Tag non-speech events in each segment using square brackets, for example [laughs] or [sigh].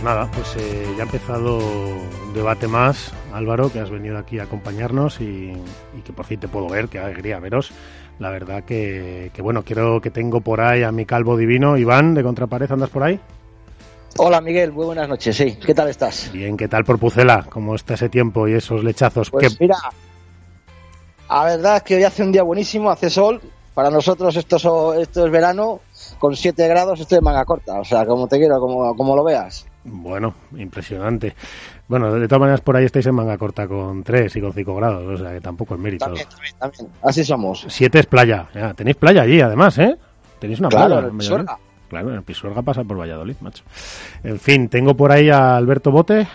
Pues, nada, pues eh, ya ha empezado un debate más, Álvaro, que has venido aquí a acompañarnos y, y que por fin te puedo ver, qué alegría veros. La verdad que, que, bueno, quiero que tengo por ahí a mi calvo divino, Iván, de Contrapared, ¿andas por ahí? Hola Miguel, muy buenas noches, sí. ¿Qué tal estás? Bien, ¿qué tal por Pucela? ¿Cómo está ese tiempo y esos lechazos? Pues ¿Qué- mira, la verdad es que hoy hace un día buenísimo, hace sol. Para nosotros esto es, esto es verano, con 7 grados estoy de manga corta. O sea, como te quiero, como, como lo veas. Bueno, impresionante. Bueno, de todas maneras por ahí estáis en manga corta con 3 y con 5 grados, o sea que tampoco es mérito. También, también, también. Así somos. 7 es playa, ya, tenéis playa allí además, ¿eh? Tenéis una Claro, playa. en. Claro, en el Pisuerga pasa por Valladolid, macho. En fin, tengo por ahí a Alberto Bote.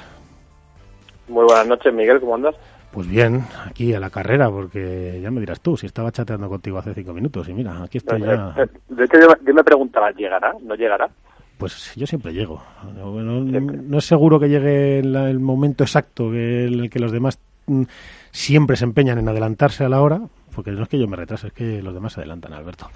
Muy buenas noches, Miguel, ¿cómo andas? Pues bien, aquí a la carrera, porque ya me dirás tú, si estaba chateando contigo hace cinco minutos y mira, aquí estoy ya. Eh, De hecho, yo, yo me preguntaba, ¿llegará? ¿No llegará? Pues yo siempre llego. No, no- Siempre. no es seguro que llegue el, el momento exacto en el que los demás mm, siempre se empeñan en adelantarse a la hora, porque no es que yo me retrase, es que los demás se adelantan, Alberto.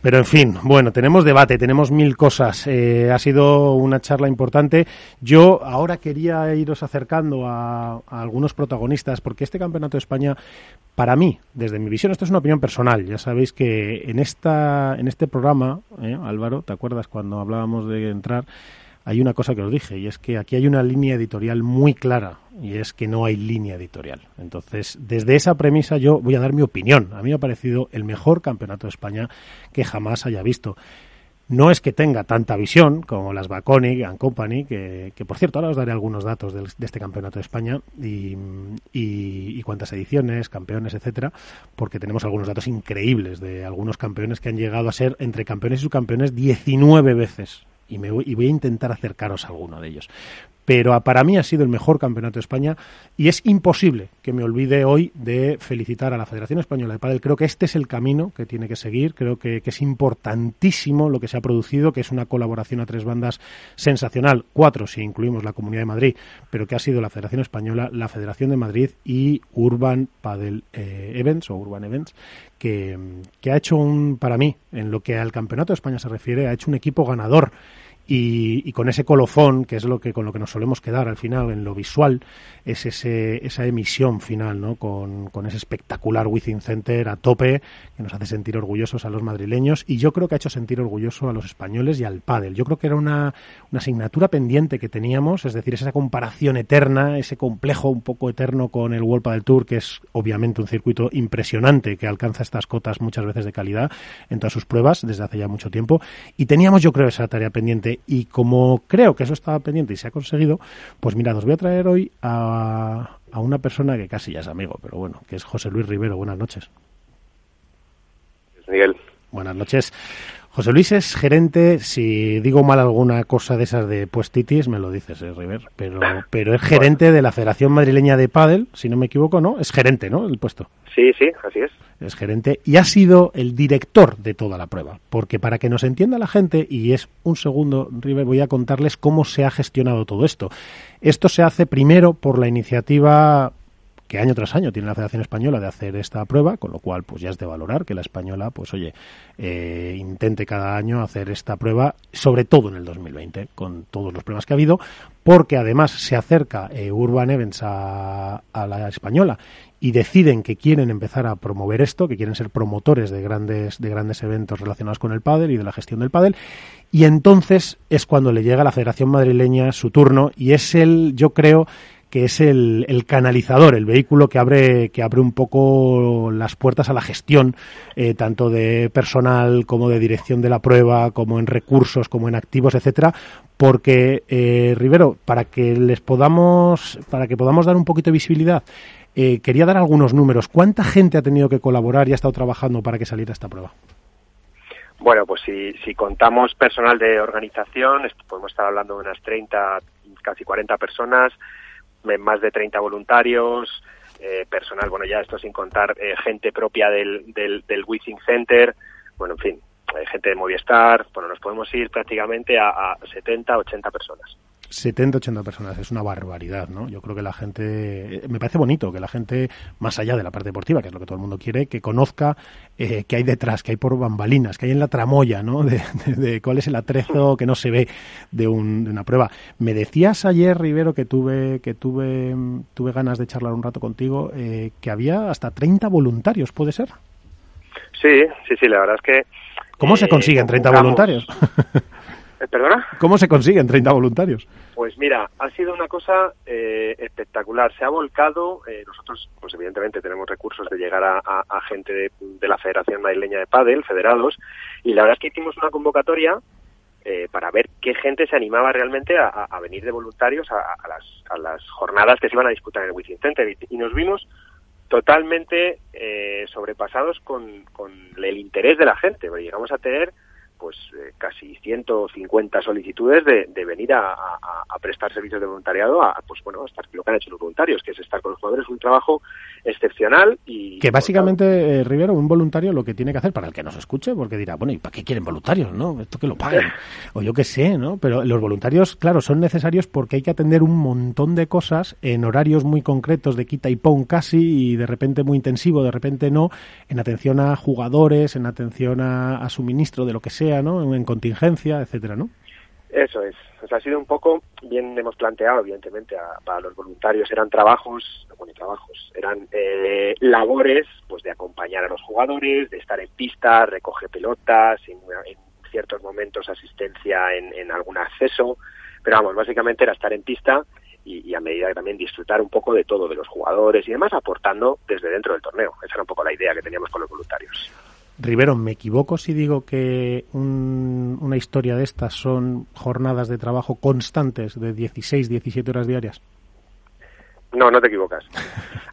Pero en fin, bueno, tenemos debate, tenemos mil cosas. Eh, ha sido una charla importante. Yo ahora quería iros acercando a, a algunos protagonistas, porque este Campeonato de España, para mí, desde mi visión, esto es una opinión personal. Ya sabéis que en, esta, en este programa, eh, Álvaro, ¿te acuerdas cuando hablábamos de entrar? Hay una cosa que os dije, y es que aquí hay una línea editorial muy clara, y es que no hay línea editorial. Entonces, desde esa premisa yo voy a dar mi opinión. A mí me ha parecido el mejor campeonato de España que jamás haya visto. No es que tenga tanta visión como las Baconic and Company, que, que, por cierto ahora os daré algunos datos de, este campeonato de España y, y- y cuántas ediciones, campeones, etcétera, porque tenemos algunos datos increíbles de algunos campeones que han llegado a ser entre campeones y subcampeones 19 veces. Y, me voy, y voy a intentar acercaros a alguno de ellos. Pero para mí ha sido el mejor campeonato de España y es imposible que me olvide hoy de felicitar a la Federación Española de Padel. Creo que este es el camino que tiene que seguir. Creo que, que es importantísimo lo que se ha producido, que es una colaboración a tres bandas sensacional, cuatro si incluimos la Comunidad de Madrid, pero que ha sido la Federación Española, la Federación de Madrid y Urban Padel eh, Events o Urban Events, que, que ha hecho un, para mí, en lo que al Campeonato de España se refiere, ha hecho un equipo ganador y, y con ese colofón, que es lo que con lo que nos solemos quedar al final en lo visual, es ese, esa emisión final, ¿no? Con, con ese espectacular Within Center a tope, que nos hace sentir orgullosos a los madrileños, y yo creo que ha hecho sentir orgulloso a los españoles y al pádel. Yo creo que era una, una asignatura pendiente que teníamos, es decir, esa comparación eterna, ese complejo un poco eterno con el World Padel Tour, que es obviamente un circuito impresionante, que alcanza estas cotas muchas veces de calidad en todas sus pruebas desde hace ya mucho tiempo, y teníamos yo creo esa tarea pendiente y como creo que eso estaba pendiente y se ha conseguido, pues mirad, os voy a traer hoy a, a una persona que casi ya es amigo, pero bueno, que es José Luis Rivero. Buenas noches. Miguel. Buenas noches. José Luis es gerente, si digo mal alguna cosa de esas de puestitis, me lo dices, eh, River, pero, pero es gerente de la Federación Madrileña de Pádel, si no me equivoco, ¿no? Es gerente, ¿no? El puesto. Sí, sí, así es. es gerente y ha sido el director de toda la prueba. Porque para que nos entienda la gente, y es un segundo, River, voy a contarles cómo se ha gestionado todo esto. Esto se hace primero por la iniciativa que año tras año tiene la Federación Española de hacer esta prueba, con lo cual pues ya es de valorar que la española, pues oye, eh, intente cada año hacer esta prueba, sobre todo en el 2020, con todos los problemas que ha habido, porque además se acerca eh, Urban Events a, a la española y deciden que quieren empezar a promover esto, que quieren ser promotores de grandes, de grandes eventos relacionados con el pádel y de la gestión del pádel, y entonces es cuando le llega a la Federación Madrileña su turno y es el, yo creo, que es el, el, canalizador, el vehículo que abre, que abre un poco las puertas a la gestión, eh, tanto de personal como de dirección de la prueba, como en recursos, como en activos, etcétera, porque eh, Rivero, para que les podamos, para que podamos dar un poquito de visibilidad, eh, quería dar algunos números. ¿Cuánta gente ha tenido que colaborar y ha estado trabajando para que saliera esta prueba? Bueno, pues si, si contamos personal de organización, podemos estar hablando de unas 30, casi 40 personas, más de 30 voluntarios, eh, personal, bueno, ya esto sin contar eh, gente propia del, del, del Center, bueno, en fin, eh, gente de Movistar, bueno, nos podemos ir prácticamente a, a 70, 80 personas. 70, 80 personas, es una barbaridad, ¿no? Yo creo que la gente, me parece bonito que la gente, más allá de la parte deportiva, que es lo que todo el mundo quiere, que conozca eh, qué hay detrás, qué hay por bambalinas, qué hay en la tramoya, ¿no? De, de, de cuál es el atrezo que no se ve de, un, de, una prueba. Me decías ayer, Rivero, que tuve, que tuve, tuve ganas de charlar un rato contigo, eh, que había hasta 30 voluntarios, ¿puede ser? Sí, sí, sí, la verdad es que... ¿Cómo se consiguen 30 voluntarios? [laughs] ¿Perdona? ¿Cómo se consiguen 30 voluntarios? Pues mira, ha sido una cosa eh, espectacular. Se ha volcado, eh, nosotros, pues evidentemente tenemos recursos de llegar a, a, a gente de, de, la Federación Madrileña de Padel, federados, y la verdad es que hicimos una convocatoria eh, para ver qué gente se animaba realmente a, a venir de voluntarios a, las, a, las, jornadas que se iban a disputar en el Wizzing Center. Y, y nos vimos totalmente eh, sobrepasados con, con el interés de la gente, porque llegamos a tener pues eh, casi 150 solicitudes de, de venir a, a, a, prestar servicios de voluntariado a pues bueno estar lo que han hecho los voluntarios que es estar con los jugadores un trabajo excepcional y que básicamente eh, Rivero un voluntario lo que tiene que hacer para el que nos escuche porque dirá bueno y para qué quieren voluntarios no esto que lo paguen [laughs] o yo qué sé no pero los voluntarios claro son necesarios porque hay que atender un montón de cosas en horarios muy concretos de quita y pon casi y de repente muy intensivo de repente no en atención a jugadores en atención a, a suministro de lo que sea ¿no? En contingencia, etcétera, ¿no? Eso es. O sea, ha sido un poco, bien hemos planteado, evidentemente, a, para los voluntarios eran trabajos, bueno, trabajos, eran eh, labores, pues de acompañar a los jugadores, de estar en pista, recoger pelotas, en, ciertos momentos asistencia en, en, algún acceso, pero vamos, básicamente era estar en pista y, y, a medida que también disfrutar un poco de todo, de los jugadores y demás, aportando desde dentro del torneo. Esa era un poco la idea que teníamos con los voluntarios. Rivero, ¿me equivoco si digo que un, una historia de estas son jornadas de trabajo constantes de 16, 17 horas diarias? No, no te equivocas. [laughs]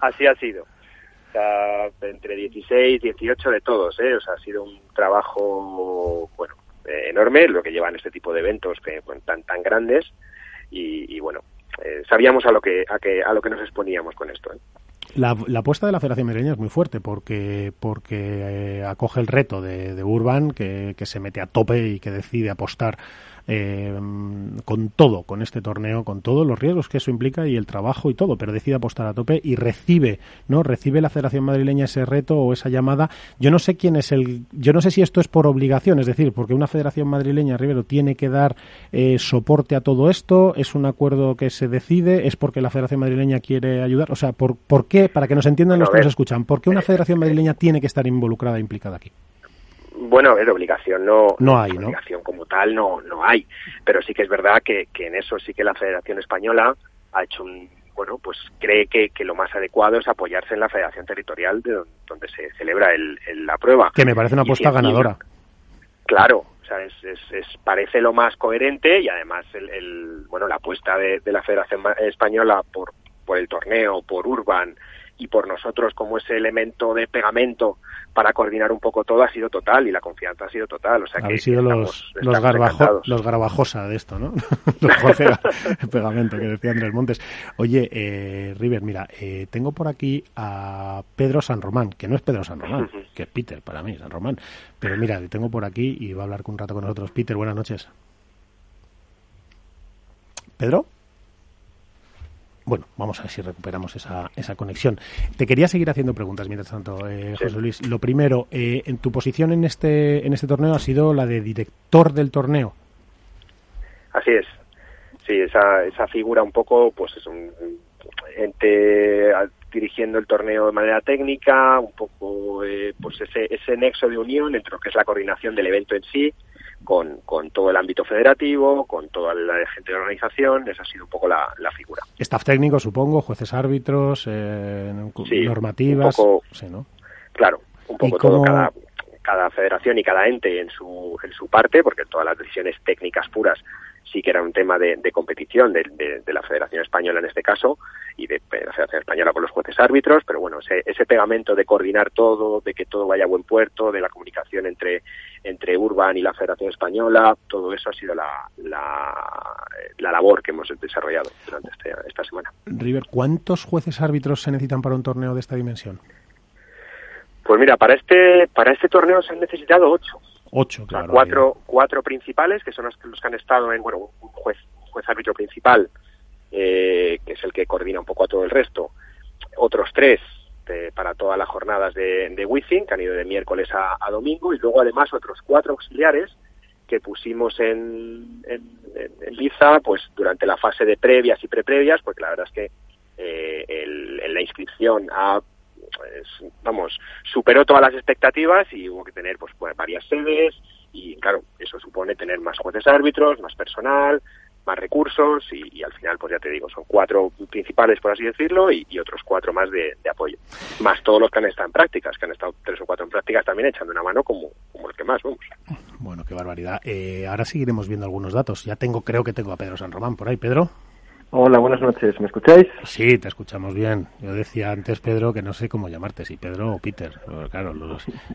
Así, ha sido. O sea, entre 16, 18 de todos, ¿eh? O sea, ha sido un trabajo, bueno, enorme, lo que llevan este tipo de eventos que bueno, tan, tan grandes. Y, y bueno, eh, sabíamos a lo que, a que, a lo que nos exponíamos con esto, ¿eh? La, la, apuesta de la Federación Madrileña es muy fuerte porque, porque eh, acoge el reto de, de Urban, que, que, se mete a tope y que decide apostar eh, con todo, con este torneo, con todos los riesgos que eso implica y el trabajo y todo, pero decide apostar a tope y recibe, ¿no? Recibe la Federación Madrileña ese reto o esa llamada. Yo no sé quién es el, yo no sé si esto es por obligación, es decir, porque una Federación Madrileña, Rivero, tiene que dar eh, soporte a todo esto, es un acuerdo que se decide, es porque la Federación Madrileña quiere ayudar, o sea, ¿por, por qué? Para que nos entiendan los que nos escuchan, ¿por qué una Federación Madrileña tiene que estar involucrada, implicada aquí? Bueno, es obligación, no, no hay, ¿no? Obligación como tal no, no hay, pero sí que es verdad que, que en eso sí que la Federación Española ha hecho un, bueno, pues cree que, que, lo más adecuado es apoyarse en la Federación Territorial de donde, donde se celebra el, el, la prueba. Que me parece una apuesta ganadora. Claro, o sea, es, es, es, parece lo más coherente y además el, el bueno, la apuesta de, de la Federación Española por, por el torneo, por Urban, y por nosotros como ese elemento de pegamento para coordinar un poco todo ha sido total y la confianza ha sido total. O sea Habéis sido los, los, garbajo, los garbajosa de esto, ¿no? [laughs] [laughs] los José pegamento que decía Andrés Montes. Oye, eh, River, mira, eh, tengo por aquí a Pedro San Román, que no es Pedro San Román, uh -huh. que es Peter para mí, San Román. Pero mira, le tengo por aquí y va a hablar un rato con nosotros. Peter, buenas noches. ¿Pedro? Bueno, vamos a ver si recuperamos esa, esa conexión. Te quería seguir haciendo preguntas mientras tanto, eh, José. Luis. Lo primero, eh, en tu posición en este, en este torneo ha sido la de director del torneo. Así es. Sí, esa, esa figura un poco, pues es un ente dirigiendo el torneo de manera técnica, un poco eh, pues ese, ese nexo de unión entre lo que es la coordinación del evento en sí, con, con, todo el ámbito federativo, con toda la gente de organización, esa ha sido un poco la, la figura. Staff técnico, supongo, jueces árbitros, eh, sí, normativas. Un poco, sí, ¿no? Claro, un poco todo, cada, cada federación y cada ente en su, en su parte, porque todas las decisiones técnicas puras sí que era un tema de, competición de, la Federación Española en este caso y de, la Federación Española con los jueces árbitros, pero bueno, ese, ese, pegamento de coordinar todo, de que todo vaya a buen puerto, de la comunicación entre, entre Urban y la Federación Española, todo eso ha sido la, la, la labor que hemos desarrollado durante este, esta semana. River, ¿cuántos jueces árbitros se necesitan para un torneo de esta dimensión? Pues mira, para este, para este torneo se han necesitado ocho. Ocho, claro. cuatro, cuatro principales, que son los, que han estado en, bueno, un juez, juez árbitro principal, eh, que es el que coordina un poco a todo el resto. Otros tres para todas las jornadas de, de Wizzing, que han ido de miércoles a, domingo, y luego además otros cuatro auxiliares que pusimos en, en, en, Liza pues durante la fase de previas y preprevias, porque la verdad es que eh, el, en la inscripción ha pues, vamos, superó todas las expectativas y hubo que tener pues, pues, varias sedes y claro, eso supone tener más jueces árbitros, más personal, más recursos y, al final, pues ya te digo, son cuatro principales, por así decirlo, y, otros cuatro más de, apoyo. Más todos los que han estado en prácticas, que han estado tres o cuatro en prácticas también echando una mano como, como el que más, vamos. Bueno, qué barbaridad. Eh, ahora seguiremos viendo algunos datos. Ya tengo, creo que tengo a Pedro San Román por ahí. Pedro. Hola, buenas noches. ¿Me escucháis? Sí, te escuchamos bien. Yo decía antes, Pedro, que no sé cómo llamarte, si Pedro o Peter. Claro,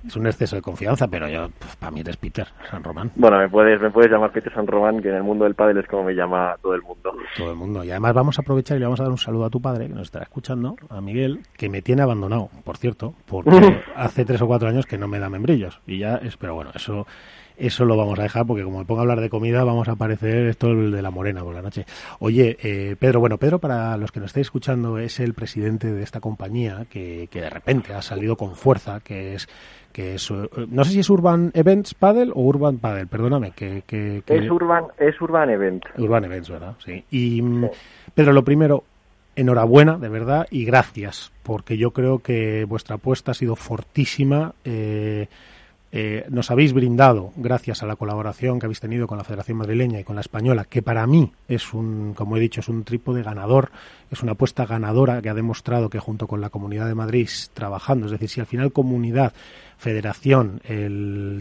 es un exceso de confianza, pero yo, para mí eres Peter San Román. Bueno, me puedes, me puedes llamar Peter San Román, que en el mundo del pádel es como me llama todo el mundo. Todo el mundo. Y además vamos a aprovechar y le vamos a dar un saludo a tu padre, que nos estará escuchando, a Miguel, que me tiene abandonado, por cierto, porque [laughs] hace tres o cuatro años que no me da membrillos. Y ya es, pero bueno, eso eso lo vamos a dejar porque como me pongo a hablar de comida vamos a aparecer esto el de la morena por la noche. Oye, eh, Pedro, bueno, Pedro para los que nos estáis escuchando es el presidente de esta compañía que, que de repente ha salido con fuerza, que es que es, eh, no sé si es Urban Events Paddle o Urban Paddle, perdóname. Que, que, Es, Urban, es Urban Events. Urban Events, ¿verdad? Sí. Y, mm, Pedro, lo primero, enhorabuena, de verdad, y gracias, porque yo creo que vuestra apuesta ha sido fortísima. Eh, eh, nos habéis brindado, gracias a la colaboración que habéis tenido con la Federación Madrileña y con la Española, que para mí es un, como he dicho, es un trípode ganador, es una apuesta ganadora que ha demostrado que junto con la Comunidad de Madrid trabajando, es decir, si al final comunidad, federación,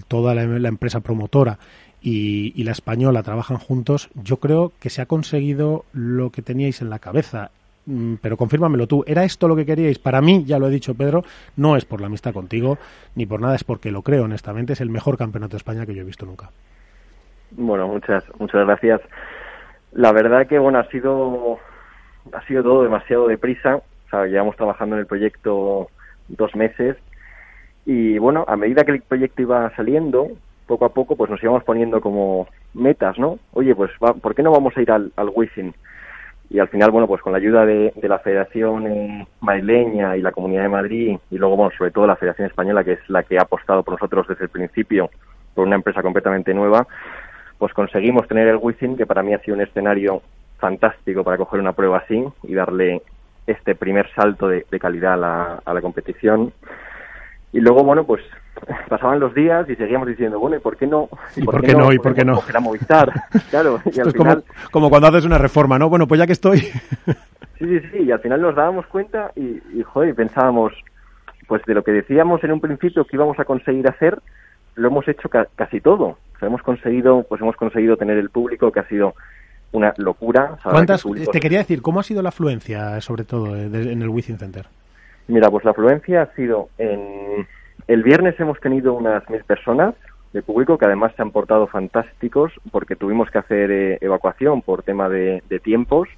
toda la, empresa promotora y, la española trabajan juntos, yo creo que se ha conseguido lo que teníais en la cabeza pero confírmamelo tú, ¿era esto lo que queríais? Para mí, ya lo he dicho Pedro, no es por la amistad contigo, ni por nada, es porque lo creo honestamente, es el mejor campeonato de España que yo he visto nunca. Bueno, muchas, muchas gracias. La verdad que, bueno, ha sido, ha sido todo demasiado deprisa, o sea, llevamos trabajando en el proyecto dos meses y, bueno, a medida que el proyecto iba saliendo, poco a poco, pues nos íbamos poniendo como metas, ¿no? Oye, pues, ¿por qué no vamos a ir al, al y al final, bueno, pues con la ayuda de, la Federación eh, Madrileña y la Comunidad de Madrid y luego, bueno, sobre todo la Federación Española, que es la que ha apostado por nosotros desde el principio por una empresa completamente nueva, pues conseguimos tener el Wizzing, que para mí ha sido un escenario fantástico para coger una prueba así y darle este primer salto de, calidad a la competición. Y luego, bueno, pues [laughs] pasaban los días y seguíamos diciendo, bueno, ¿y por qué no? ¿Y, por, qué no? ¿Y por qué no? Era Movistar, [laughs] claro. Y al final... como, cuando haces una reforma, ¿no? Bueno, pues ya que estoy... [laughs] sí, sí, sí, y al final nos dábamos cuenta y, y, joder, pensábamos, pues de lo que decíamos en un principio que íbamos a conseguir hacer, lo hemos hecho casi todo. O sea, hemos conseguido, pues hemos conseguido tener el público que ha sido una locura. ¿Cuántas, te quería decir, ¿cómo ha sido la afluencia, sobre todo, eh, en el Wizzing Center? Mira, pues la afluencia ha sido en el viernes hemos tenido unas mil personas de público que además se han portado fantásticos porque tuvimos que hacer eh, evacuación por tema de, tiempos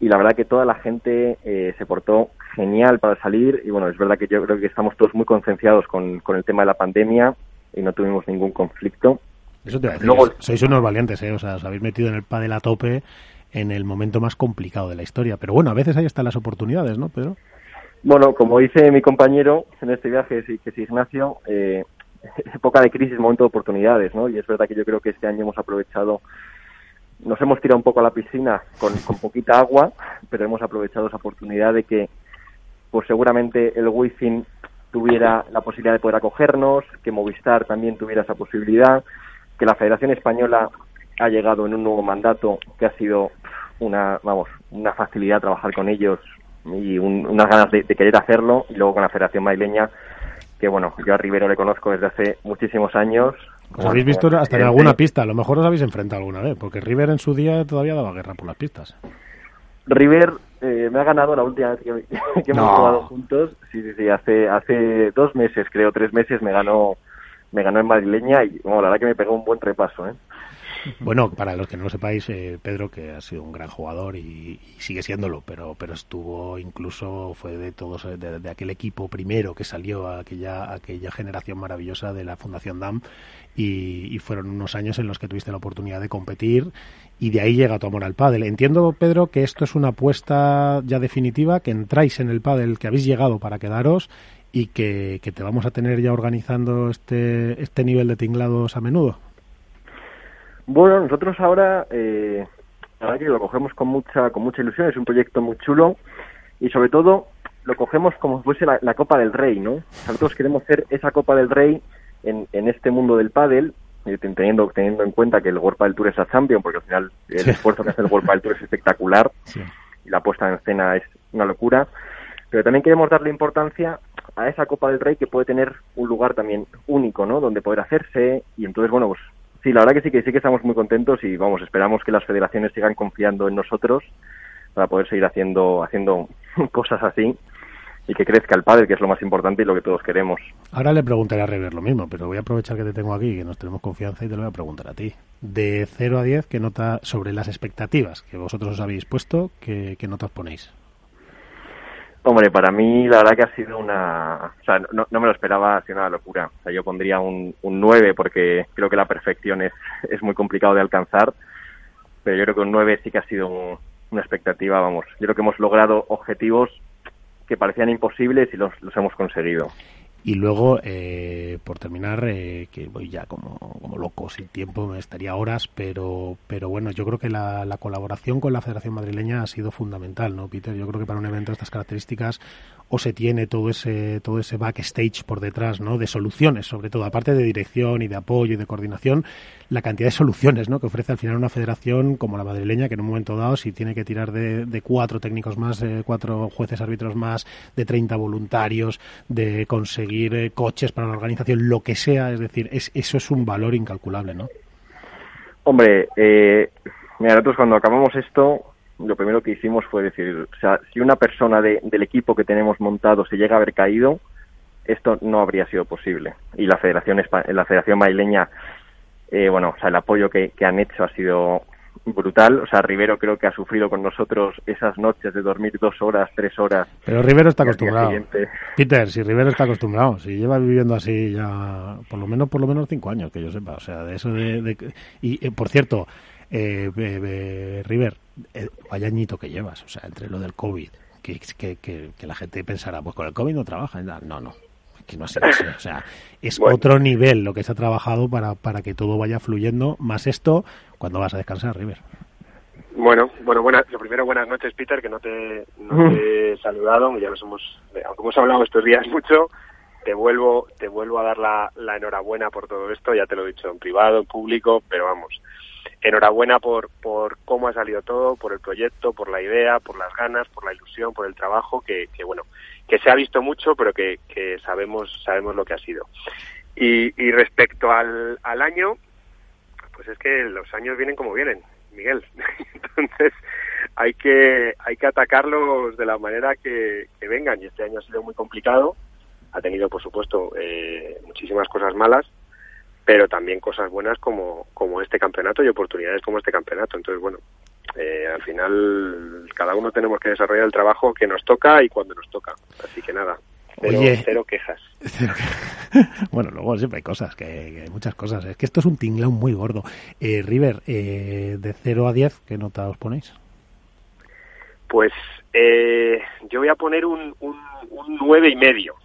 y la verdad que toda la gente eh, se portó genial para salir y bueno, es verdad que yo creo que estamos todos muy concienciados con, el tema de la pandemia y no tuvimos ningún conflicto. Eso te Luego, sois unos valientes, ¿eh? O sea, os habéis metido en el pádel a tope en el momento más complicado de la historia. Pero bueno, a veces ahí están las oportunidades, ¿no, Pedro? Bueno, como dice mi compañero en este viaje, que es Ignacio, eh, [laughs] época de crisis, momento de oportunidades, ¿no? Y es verdad que yo creo que este año hemos aprovechado, nos hemos tirado un poco a la piscina con, poquita agua, pero hemos aprovechado esa oportunidad de que, pues seguramente el Wi-Fi tuviera la posibilidad de poder acogernos, que Movistar también tuviera esa posibilidad, que la Federación Española ha llegado en un nuevo mandato que ha sido una, vamos, una facilidad trabajar con ellos y unas ganas de, querer hacerlo y luego con la Federación Madrileña que bueno, yo a Rivero le conozco desde hace muchísimos años. Os habéis visto hasta en alguna pista, a lo mejor os habéis enfrentado alguna vez, porque River en su día todavía daba guerra por las pistas. River eh, me ha ganado la última vez que, [laughs] hemos jugado juntos. Sí, sí, sí, hace, hace dos meses, creo, tres meses me ganó, me ganó en madrileña y bueno, la verdad que me pegó un buen repaso, ¿eh? [laughs] Bueno, para los que no lo sepáis, eh, Pedro, que ha sido un gran jugador y, sigue siéndolo, pero, pero estuvo incluso, fue de todos, eh, de, aquel equipo primero que salió a aquella, aquella generación maravillosa de la Fundación DAM y, fueron unos años en los que tuviste la oportunidad de competir y de ahí llega tu amor al pádel. Entiendo, Pedro, que esto es una apuesta ya definitiva, que entráis en el pádel, que habéis llegado para quedaros y que, que te vamos a tener ya organizando este, este nivel de tinglados a menudo. Bueno, nosotros ahora, eh, la verdad que lo cogemos con mucha, con mucha ilusión, es un proyecto muy chulo y sobre todo lo cogemos como si fuese la, Copa del Rey, ¿no? Nosotros queremos ser esa Copa del Rey en, en este mundo del pádel, eh, teniendo, teniendo en cuenta que el World del Tour es a Champion, porque al final el esfuerzo que hace el World del Tour es espectacular y la puesta en escena es una locura, pero también queremos darle importancia a esa Copa del Rey que puede tener un lugar también único, ¿no? Donde poder hacerse y entonces, bueno, pues Sí, la verdad que sí que sí que estamos muy contentos y vamos, esperamos que las federaciones sigan confiando en nosotros para poder seguir haciendo haciendo [laughs] cosas así y que crezca el padre, que es lo más importante y lo que todos queremos. Ahora le preguntaré a Rever lo mismo, pero voy a aprovechar que te tengo aquí, que nos tenemos confianza y te lo voy a preguntar a ti. De 0 a 10, ¿qué nota sobre las expectativas que vosotros os habéis puesto, qué, qué notas ponéis? Hombre, para mí la verdad que ha sido una... O sea, no, me lo esperaba, ha sido una locura. O sea, yo pondría un, un 9 porque creo que la perfección es, [laughs] es muy complicado de alcanzar, pero yo creo que un 9 sí que ha sido una expectativa, vamos. Yo creo que hemos logrado objetivos que parecían imposibles y los, los hemos conseguido. Y luego, eh, por terminar, eh, que voy ya como, como loco sin tiempo, me estaría horas, pero, pero bueno, yo creo que la, la colaboración con la Federación Madrileña ha sido fundamental, ¿no, Peter? Yo creo que para un evento de estas características o se tiene todo ese todo ese backstage por detrás no de soluciones sobre todo aparte de dirección y de apoyo y de coordinación la cantidad de soluciones ¿no? que ofrece al final una federación como la madrileña que en un momento dado si tiene que tirar de, de cuatro técnicos más eh, cuatro jueces árbitros más de 30 voluntarios de conseguir eh, coches para la organización lo que sea es decir es, eso es un valor incalculable no hombre eh, mira nosotros cuando acabamos esto lo primero que hicimos fue decir, o sea, si una persona de, del equipo que tenemos montado se llega a haber caído, esto no habría sido posible. Y la Federación, la Federación Maileña, eh, bueno, o sea, el apoyo que, han hecho ha sido brutal. O sea, Rivero creo que ha sufrido con nosotros esas noches de dormir dos horas, tres horas. Pero Rivero está acostumbrado. Peter, si Rivero está acostumbrado, si lleva viviendo así ya por lo menos por lo menos cinco años, que yo sepa. O sea, de eso de... Y, eh, por cierto, eh, River, eh, vaya añito que llevas, o sea, entre lo del COVID, que, que, que, la gente pensará, pues con el COVID no trabaja, no, no, que no así, o sea, es otro nivel lo que se ha trabajado para, para que todo vaya fluyendo, más esto, cuando vas a descansar, River. Bueno, bueno, buena, lo primero, buenas noches, Peter, que no te, no te he saludado, ya nos hemos, aunque hemos hablado estos días mucho, te vuelvo, te vuelvo a dar la, la enhorabuena por todo esto, ya te lo he dicho en privado, en público, pero vamos, enhorabuena por, por cómo ha salido todo, por el proyecto, por la idea, por las ganas, por la ilusión, por el trabajo, que, que bueno, que se ha visto mucho, pero que, que sabemos, sabemos lo que ha sido. Y, y respecto al, al año, pues es que los años vienen como vienen, Miguel. [laughs] Entonces hay que, hay que atacarlos de la manera que, que vengan. Y este año ha sido muy complicado. Ha tenido, por supuesto, eh, muchísimas cosas malas, pero también cosas buenas como, como este campeonato y oportunidades como este campeonato. Entonces, bueno, eh, al final cada uno tenemos que desarrollar el trabajo que nos toca y cuando nos toca. Así que nada, cero, quejas. [laughs] bueno, luego siempre hay cosas, que, hay muchas cosas. Es que esto es un tinglao muy gordo. Eh, River, eh, de 0 a 10, ¿qué nota os ponéis? Pues eh, yo voy a poner un, un, un 9 y medio.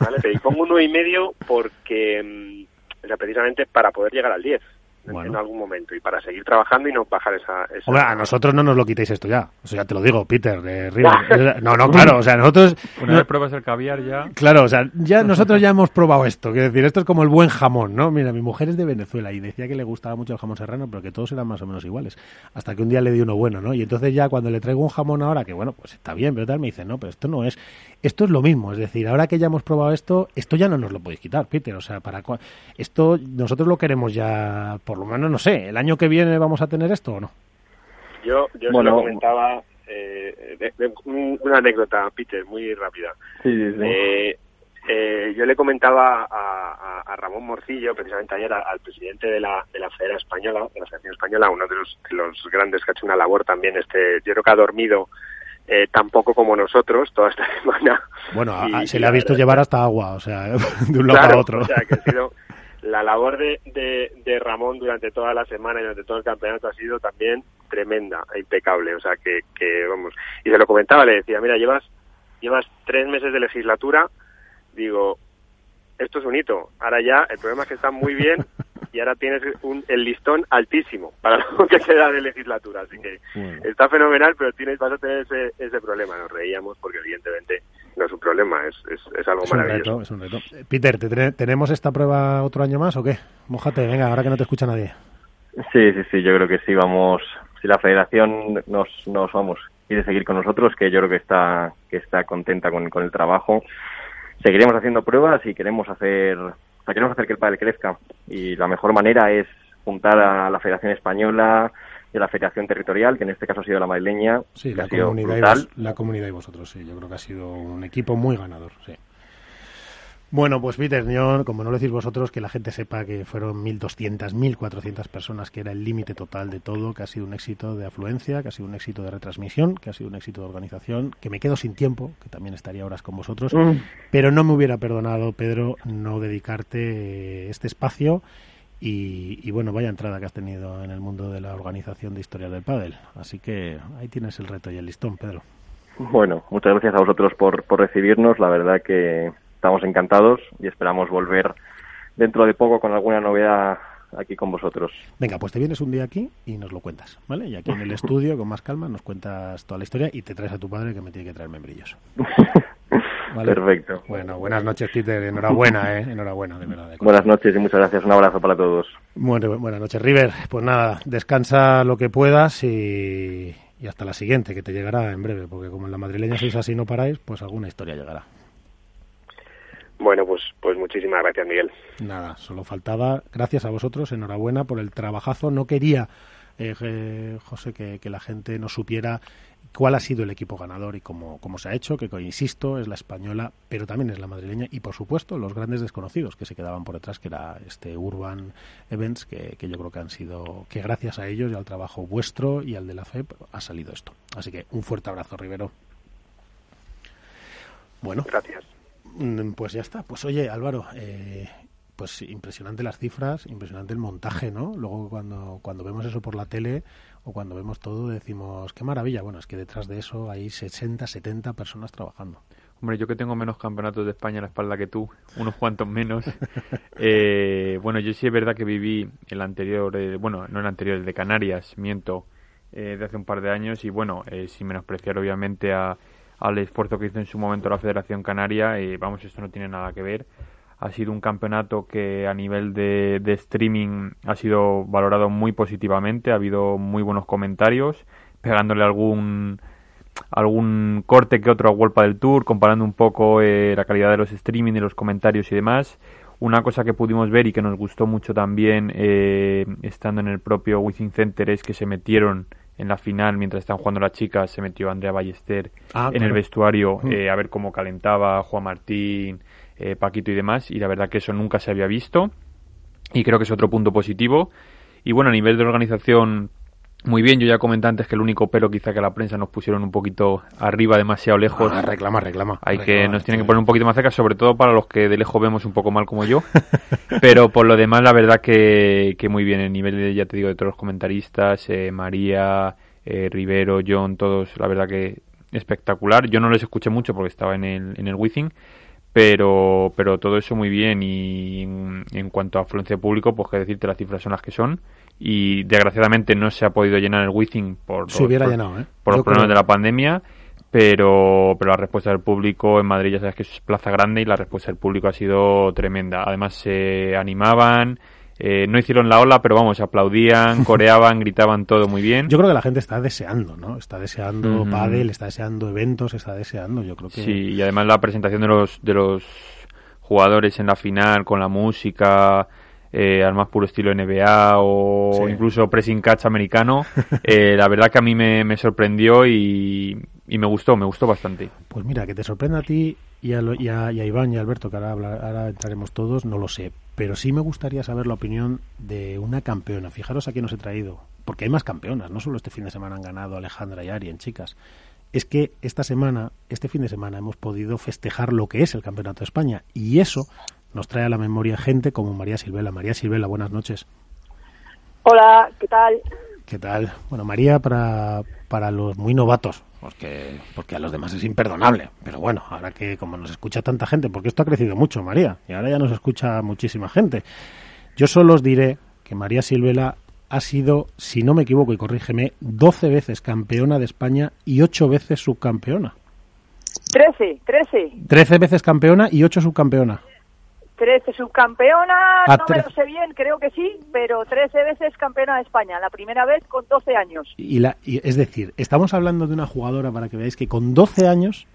¿vale? Pero pongo un 9 y medio porque mm, o precisamente para poder llegar al 10. En algún momento y para seguir trabajando y no bajar esa, esa... Hombre, a nosotros no nos lo quitéis esto ya. Eso ya te lo digo, Peter, de River. [laughs] No, no, claro, o sea, nosotros... Una vez pruebas el caviar ya... Claro, o sea, ya [laughs] nosotros ya hemos probado esto. Quiero decir, esto es como el buen jamón, ¿no? Mira, mi mujer es de Venezuela y decía que le gustaba mucho el jamón serrano, pero que todos eran más o menos iguales. Hasta que un día le di uno bueno, ¿no? Y entonces ya cuando le traigo un jamón ahora, que bueno, pues está bien, pero tal, me dice, no, pero esto no es... Esto es lo mismo, es decir, ahora que ya hemos probado esto, esto ya no nos lo podéis quitar, Peter. O sea, para esto nosotros lo queremos ya, por lo menos, no sé, ¿el año que viene vamos a tener esto o no? Yo, yo se lo comentaba, eh, una anécdota, Peter, muy rápida. Eh, eh, yo le comentaba a, Ramón Morcillo, precisamente ayer, al presidente de la, de la Federación Española, de la Federación Española, uno de los, de los grandes que ha hecho una labor también, este, yo creo que ha dormido eh, tampoco como nosotros toda esta [laughs] semana. Bueno, se le ha visto llevar hasta agua, o sea, [laughs] de un lado a otro. O sea, que ha sido la labor de, de, Ramón durante toda la semana y durante todo el campeonato ha sido también tremenda e impecable. O sea, que, que vamos. Y se lo comentaba, le decía, mira, llevas, llevas tres meses de legislatura, digo, esto es un hito. Ahora ya, el problema es que está muy bien y ahora tienes un, el listón altísimo para [laughs] lo que queda de legislatura. Así que está fenomenal, pero tienes, vas a tener ese, ese problema. Nos reíamos porque evidentemente no es un problema, es, es, algo maravilloso. es un reto. Peter, ¿tenemos esta prueba otro año más o qué? Mójate, venga, ahora que no te escucha nadie. Sí, sí, sí, yo creo que sí, vamos, si la federación nos, nos vamos, quiere seguir con nosotros, que yo creo que está, que está contenta con, con el trabajo, seguiremos haciendo pruebas y queremos hacer queremos hacer que el pádel crezca y la mejor manera es juntar a la Federación Española a la Federación Territorial, que en este caso ha sido la madrileña. Sí, la, comunidad y la comunidad y vosotros, sí. Yo creo que ha sido un equipo muy ganador, sí. Bueno, pues Peter, yo, como no lo decís vosotros, que la gente sepa que fueron 1.200, 1.400 personas, que era el límite total de todo, que ha sido un éxito de afluencia, que ha sido un éxito de retransmisión, que ha sido un éxito de organización, que me quedo sin tiempo, que también estaría horas con vosotros, mm. pero no me hubiera perdonado, Pedro, no dedicarte este espacio y, bueno, vaya entrada que has tenido en el mundo de la organización de historia del pádel. Así que ahí tienes el reto y el listón, Pedro. Bueno, muchas gracias a vosotros por, por recibirnos. La verdad que estamos encantados y esperamos volver dentro de poco con alguna novedad aquí con vosotros. Venga, pues te vienes un día aquí y nos lo cuentas, ¿vale? Y aquí en el estudio, con más calma, nos cuentas toda la historia y te traes a tu padre que me tiene que traer membrillos. [laughs] Perfecto. Bueno, buenas noches, Peter. Enhorabuena, ¿eh? Enhorabuena, de verdad. buenas noches y muchas gracias. Un abrazo para todos. Bueno, buenas noches, River. Pues nada, descansa lo que puedas y, y hasta la siguiente, que te llegará en breve, porque como en la madrileña sois así no paráis, pues alguna historia llegará. Bueno, pues, pues muchísimas gracias, Miguel. Nada, solo faltaba. Gracias a vosotros, enhorabuena por el trabajazo. No quería, eh, José, que, la gente no supiera cuál ha sido el equipo ganador y cómo, cómo se ha hecho, que insisto, es la española, pero también es la madrileña y por supuesto los grandes desconocidos que se quedaban por detrás, que era este Urban Events, que, que yo creo que han sido, que gracias a ellos y al trabajo vuestro y al de la FEP ha salido esto. Así que un fuerte abrazo, Rivero. Bueno. Gracias. Mm, pues ya está. Pues oye, Álvaro, eh, pues impresionante las cifras, impresionante el montaje, ¿no? Luego cuando, cuando vemos eso por la tele o cuando vemos todo decimos, qué maravilla. Bueno, es que detrás de eso hay 60, 70 personas trabajando. Hombre, yo que tengo menos campeonatos de España en la espalda que tú, unos cuantos menos. [laughs] eh, bueno, yo sí es verdad que viví el anterior, eh, bueno, no el anterior, el de Canarias, miento, eh, de hace un par de años y bueno, eh, sin menospreciar obviamente a al esfuerzo que hizo en su momento la Federación Canaria y vamos, esto no tiene nada que ver. Ha sido un campeonato que a nivel de, streaming ha sido valorado muy positivamente, ha habido muy buenos comentarios, pegándole algún algún corte que otro a World del Tour, comparando un poco eh, la calidad de los streaming y los comentarios y demás. Una cosa que pudimos ver y que nos gustó mucho también eh, estando en el propio Within Center es que se metieron en la final, mientras estaban jugando las chicas, se metió Andrea Ballester ah, en el vestuario mm. eh, a ver cómo calentaba Juan Martín, eh, Paquito y demás, y la verdad que eso nunca se había visto, y creo que es otro punto positivo. Y bueno, a nivel de organización, muy bien, yo ya comenté antes que el único pero quizá que la prensa nos pusieron un poquito arriba, demasiado lejos. Ah, reclama, reclama. Hay que nos tienen que poner un poquito más cerca, sobre todo para los que de lejos vemos un poco mal como yo. [laughs] pero por lo demás, la verdad que, que muy bien. El nivel, de, ya te digo, de todos los comentaristas, eh, María, eh, Rivero, John, todos, la verdad que espectacular. Yo no les escuché mucho porque estaba en el, en el pero pero todo eso muy bien y en cuanto a afluencia de público pues que decirte las cifras son las que son y desgraciadamente no se ha podido llenar el Wizzing por, Se hubiera por- llenado, ¿eh? por los problemas creo. de la pandemia pero pero la respuesta del público en Madrid ya sabes que es plaza grande y la respuesta del público ha sido tremenda además se animaban eh, no hicieron la ola pero vamos aplaudían [laughs] coreaban gritaban todo muy bien Yo creo que la gente está deseando, ¿no? Está deseando pádel, está deseando eventos, está deseando, yo creo que... Sí, y además la presentación de los, de los jugadores en la final con la música eh, al más puro estilo NBA o Sí. incluso pressing catch americano, [laughs] eh, la verdad que a mí me, me sorprendió y, y me gustó, me gustó bastante. Pues mira, que te sorprenda a ti y a, lo- y a- y a Iván y a Alberto, que ahora, ahora entraremos todos, no lo sé. Pero sí me gustaría saber la opinión de una campeona. Fijaros a quién os he traído. Porque hay más campeonas. No solo este fin de semana han ganado Alejandra y Ari en chicas. Es que esta semana, este fin de semana, hemos podido festejar lo que es el Campeonato de España. Y eso nos trae a la memoria gente como María Silvela. María Silvela, buenas noches. Hola, ¿qué tal? ¿Qué tal? Bueno, María, para, para los muy novatos, porque, porque a los demás es imperdonable. Pero bueno, ahora que como nos escucha tanta gente, porque esto ha crecido mucho, María, y ahora ya nos escucha muchísima gente. Yo solo os diré que María Silvela ha sido, si no me equivoco y corrígeme, 12 veces campeona de España y 8 veces subcampeona. Trece, trece. 13 veces campeona y 8 subcampeona. Trece subcampeona, Ah, no me lo sé bien, creo que sí, pero trece veces campeona de España, la primera vez con 12 años. Y la, y es decir, estamos hablando de una jugadora, para que veáis, que con 12 años,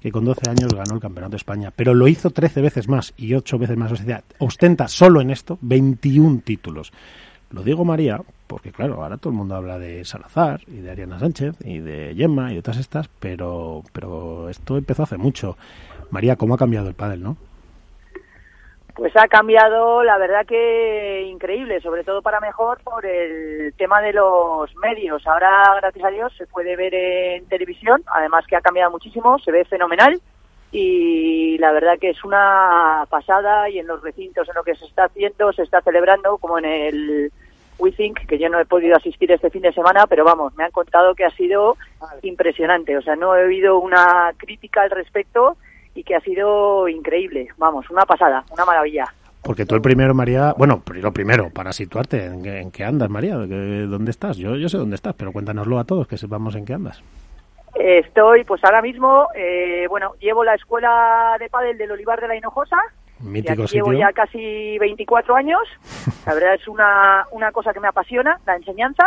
que con 12 años ganó el Campeonato de España, pero lo hizo 13 veces más y 8 veces más. O sea, ostenta solo en esto 21 títulos. Lo digo María, porque claro, ahora todo el mundo habla de Salazar y de Ariana Sánchez y de Gemma y de todas estas, pero, pero esto empezó hace mucho. María, ¿cómo ha cambiado el pádel, no? Pues ha cambiado, la verdad que increíble, sobre todo para mejor por el tema de los medios. Ahora, gracias a Dios, se puede ver en televisión, además que ha cambiado muchísimo, se ve fenomenal y la verdad que es una pasada y en los recintos en lo que se está haciendo, se está celebrando, como en el We Think, que yo no he podido asistir este fin de semana, pero vamos, me han contado que ha sido impresionante. O sea, no he oído una crítica al respecto y que ha sido increíble. Vamos, una pasada, una maravilla. Porque tú el primero, María, bueno, lo primero, para situarte, ¿en, qué- en qué andas, María? ¿De- ¿Dónde estás? Yo, yo sé dónde estás, pero cuéntanoslo a todos, que sepamos en qué andas. Estoy, pues ahora mismo, eh, bueno, llevo la escuela de pádel del Olivar de la Hinojosa. Y Mítico aquí sitio. llevo ya casi 24 años. La verdad es una, una cosa que me apasiona, la enseñanza.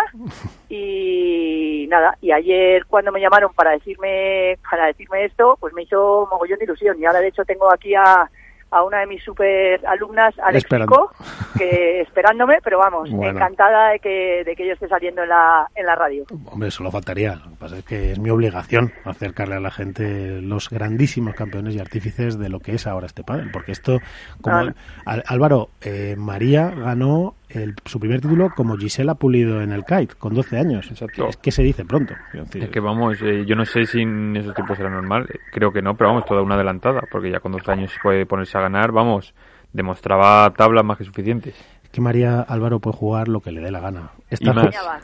Y nada, y ayer cuando me llamaron para decirme para decirme esto, pues me hizo mogollón de ilusión. Y ahora de hecho tengo aquí a, a una de mis super alumnas, Alex Esperando. Pico, que [laughs] esperándome, pero vamos, Bueno. encantada de que, de que yo esté saliendo en la, en la radio. Hombre, solo faltaría. Lo que pasa es que es mi obligación acercarle a la gente los grandísimos campeones y artífices de lo que es ahora este pádel. Porque esto, como Ah. Álvaro, eh, María ganó el- su primer título como Gisela Pulido en el kite, con 12 años. Exacto. Es que se dice pronto. Decir, Es que vamos, eh, yo no sé si en esos tiempos era normal, creo que no, pero vamos, toda una adelantada, porque ya con 12 años puede ponerse a ganar, vamos, demostraba tablas más que suficientes. es que María Álvaro puede jugar lo que le dé la gana. Esta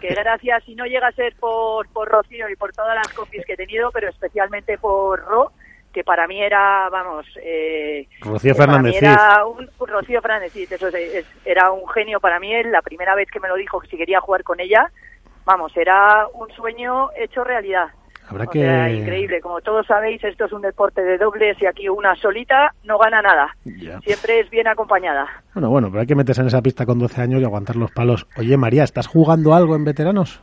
que gracias, y no llega a ser por, por Rocío y por todas las copias que he tenido, pero especialmente por Ro, que para mí era, vamos, eh, Rocío Fernández era un, Rocío Fernández eso es, es- era un genio para mí, él, la primera vez que me lo dijo que si quería jugar con ella, vamos, era un sueño hecho realidad. Habrá O que... sea, increíble, como todos sabéis, esto es un deporte de dobles y aquí una solita no gana nada, siempre es bien acompañada. Bueno, bueno, pero hay que meterse en esa pista con 12 años y aguantar los palos. Oye, María, ¿estás jugando algo en veteranos?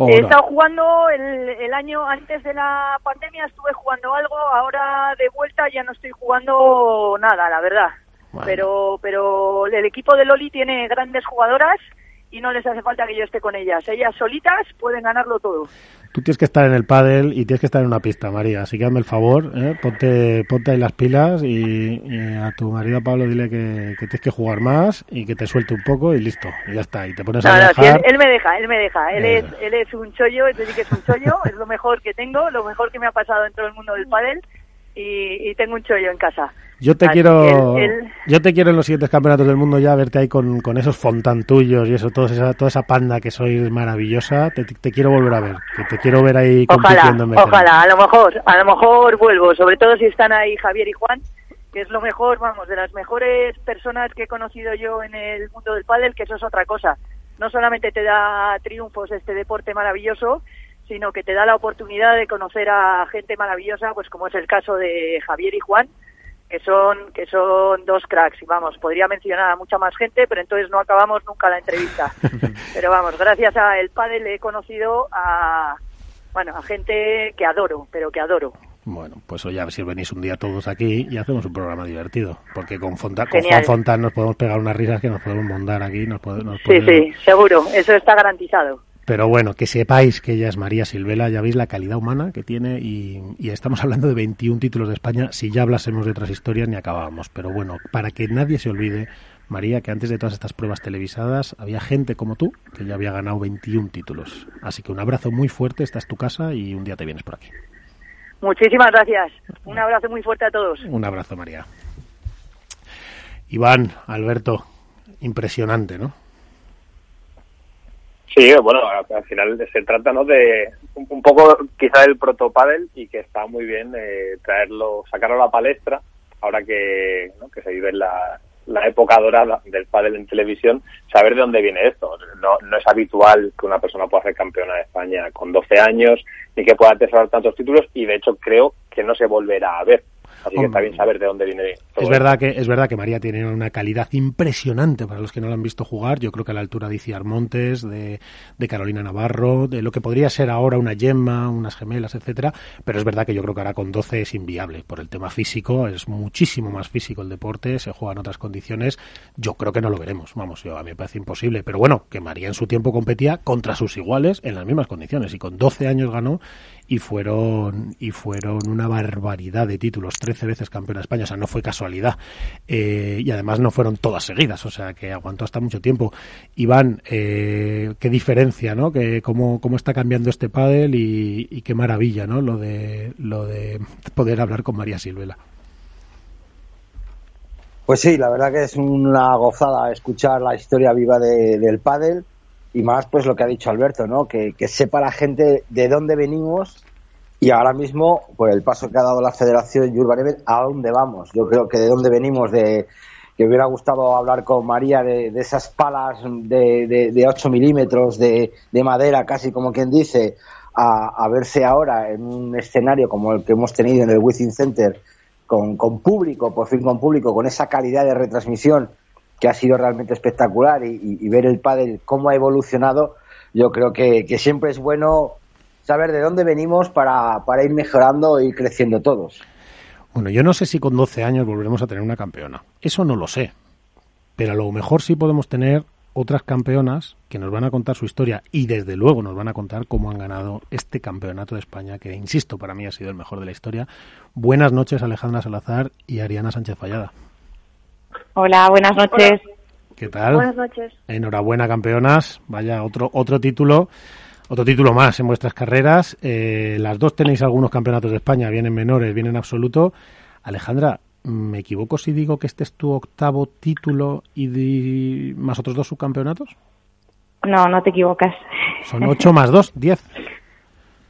¿O He no? estado jugando el, el año antes de la pandemia, estuve jugando algo, ahora de vuelta ya no estoy jugando nada, la verdad. Bueno. Pero, pero el equipo de Loli tiene grandes jugadoras y no les hace falta que yo esté con ellas. Ellas solitas pueden ganarlo todo. Tú tienes que estar en el pádel y tienes que estar en una pista, María. Así que hazme el favor, ¿eh? ponte, ponte ahí las pilas y, y a tu marido Pablo dile que, que tienes que jugar más y que te suelte un poco y listo. Y ya está. Y te pones No, a no, sí, viajar. él, él me deja, él me deja. Él es, él es un chollo, es decir, que es un chollo, es lo mejor que tengo, lo mejor que me ha pasado en todo el mundo del pádel y, y tengo un chollo en casa. Yo te Así quiero, yo te quiero en los siguientes campeonatos del mundo ya verte ahí con, con esos fontán tuyos y eso, toda esa, toda esa panda que sois maravillosa. Te, te quiero volver a ver, que te quiero ver ahí Ojalá, compitiendo en veterano. ojalá, a lo mejor, a lo mejor vuelvo, sobre todo si están ahí Javier y Juan, que es lo mejor, vamos, de las mejores personas que he conocido yo en el mundo del pádel, que eso es otra cosa. No solamente te da triunfos este deporte maravilloso, sino que te da la oportunidad de conocer a gente maravillosa, pues como es el caso de Javier y Juan, que son que son dos cracks y vamos podría mencionar a mucha más gente pero entonces no acabamos nunca la entrevista [laughs] pero vamos gracias a el pádel he conocido a bueno a gente que adoro pero que adoro Bueno, pues oye, a ver si venís un día todos aquí y hacemos un programa divertido. Porque con, Fonta, con. Juan Fontán nos podemos pegar unas risas que nos podemos mondar aquí. Nos puede- nos sí sí seguro eso está garantizado Pero bueno, que sepáis que ella es María Silvela, ya veis la calidad humana que tiene y, y estamos hablando de 21 títulos de España. Si ya hablásemos de otras historias ni acabábamos. Pero bueno, para que nadie se olvide, María, que antes de todas estas pruebas televisadas había gente como tú que ya había ganado 21 títulos. Así que un abrazo muy fuerte, esta es tu casa y un día te vienes por aquí. muchísimas gracias un abrazo muy fuerte a todos Un abrazo, María. Iván, Alberto, impresionante, ¿no? Sí, bueno, al al final se trata ¿no? de un, poco quizá del protopádel y que está muy bien eh, traerlo, sacarlo a la palestra ahora que, ¿no? que se vive la, la época dorada del pádel en televisión, saber de dónde viene esto. No, no es habitual que una persona pueda ser campeona de España con 12 años ni que pueda atesorar tantos títulos y de hecho creo que no se volverá a ver. Así que está bien saber de dónde viene todo Es verdad que es verdad que María tiene una calidad impresionante para los que no la han visto jugar. Yo creo que a la altura de Iciar Montes, de, de Carolina Navarro, de lo que podría ser ahora una Gemma, unas gemelas, etcétera. Pero es verdad que yo creo que ahora con 12 es inviable por el tema físico. Es muchísimo más físico el deporte, se juega en otras condiciones. Yo creo que no lo veremos. Vamos, yo, a mí me parece imposible. Pero bueno, que María en su tiempo competía contra sus iguales en las mismas condiciones y con 12 años ganó y fueron y fueron una barbaridad de títulos, 13 veces campeona de España, o sea, no fue casualidad. Eh, y además no fueron todas seguidas, o sea, que aguantó hasta mucho tiempo. Iván, eh, qué diferencia, ¿no? Que cómo, cómo está cambiando este pádel y, y qué maravilla, ¿no? Lo de lo de poder hablar con María Silvela. Pues sí, la verdad que es una gozada escuchar la historia viva de- del pádel y más pues lo que ha dicho Alberto, ¿no? Que, que sepa la gente de dónde venimos y ahora mismo, por el paso que ha dado la Federación y a dónde vamos. Yo creo que de dónde venimos, de que hubiera gustado hablar con María de, esas palas de, de, de 8 milímetros de, de madera, casi como quien dice, a, a verse ahora en un escenario como el que hemos tenido en el Within Center, con, con público, por fin con público, con esa calidad de retransmisión que ha sido realmente espectacular y, ver el pádel cómo ha evolucionado, yo creo que, siempre es bueno saber de dónde venimos para, ir mejorando y creciendo todos. Bueno, yo no sé si con 12 años volveremos a tener una campeona. Eso no lo sé. Pero a lo mejor sí podemos tener otras campeonas que nos van a contar su historia y desde luego nos van a contar cómo han ganado este campeonato de España, que insisto, para mí ha sido el mejor de la historia. Buenas noches, Alejandra Salazar y Ariana Sánchez Fallada. Hola, buenas noches. ¿Qué tal? Buenas noches. Enhorabuena, campeonas. Vaya, otro, otro título. Otro título más en vuestras carreras. Eh, las dos tenéis algunos campeonatos de España, vienen menores, vienen absoluto. Alejandra, ¿me equivoco si digo que este es tu octavo título y di- más otros dos subcampeonatos? No, no te equivocas. Son ocho más dos, diez. [laughs]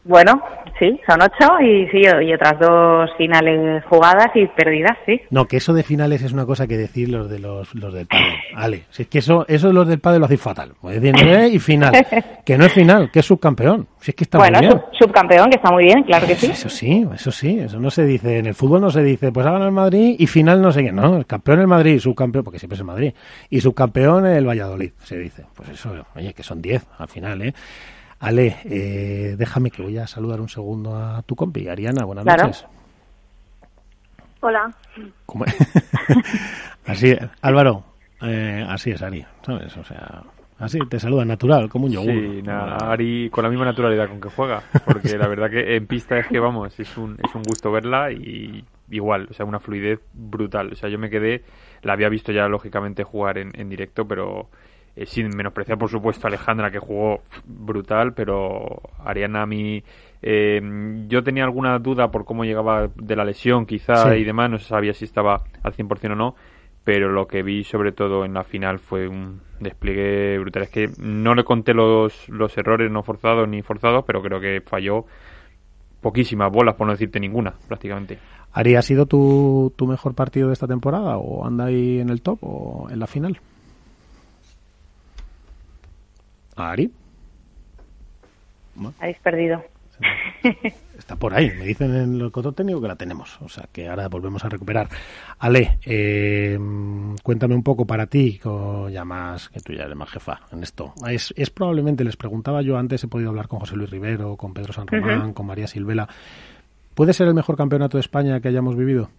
Bueno, sí, son ocho y sí, y otras dos finales jugadas y perdidas, sí. No, que eso de finales es una cosa que decir los de los, los del pádel. Ale, si es que eso, eso los del pádel lo hacéis fatal. A decir, y final. [laughs] Que no es final, que es subcampeón. Si es que está bueno, muy bien. sub- subcampeón, que está muy bien, claro que sí. Eso sí, eso sí, eso no se dice. En el fútbol no se dice, pues ha ganado el Madrid y final no sé qué. No, el campeón el Madrid, subcampeón, porque siempre es el Madrid. Y subcampeón el Valladolid, se dice. Pues eso, oye, que son 10 al final, ¿eh? Ale, eh, déjame que voy a saludar un segundo a tu compi, Ariana, buenas Claro. noches. Hola. ¿Cómo- [laughs] así, Álvaro, eh, así es Ari, ¿sabes? O sea, así te saluda natural, como un yogur. Sí, nada, Ari con la misma naturalidad con que juega, porque la verdad que en pista es que vamos, es un, es un gusto verla y igual, o sea, una fluidez brutal. O sea, yo me quedé, la había visto ya lógicamente jugar en, en directo, pero eh, sin menospreciar por supuesto a Alejandra que jugó brutal, pero Ariana a mí eh, yo tenía alguna duda por cómo llegaba de la lesión quizá y demás, no se sabía si estaba al 100% o no, pero lo que vi sobre todo en la final fue un despliegue brutal. Es que no le conté los, los errores no forzados ni forzados, pero creo que falló poquísimas bolas, por no decirte ninguna, prácticamente. Ari, ¿ha sido tu, tu mejor partido de esta temporada o anda ahí en el top o en la final? Ari. Habéis perdido. Está por ahí, me dicen en el coto técnico que la tenemos, o sea que ahora volvemos a recuperar. Ale, eh, cuéntame un poco para ti, ya más que tú ya eres más jefa en esto. Es, es, probablemente, les preguntaba yo antes, he podido hablar con José Luis Rivero, con Pedro San Román, con María Silvela. ¿Puede ser el mejor campeonato de España que hayamos vivido?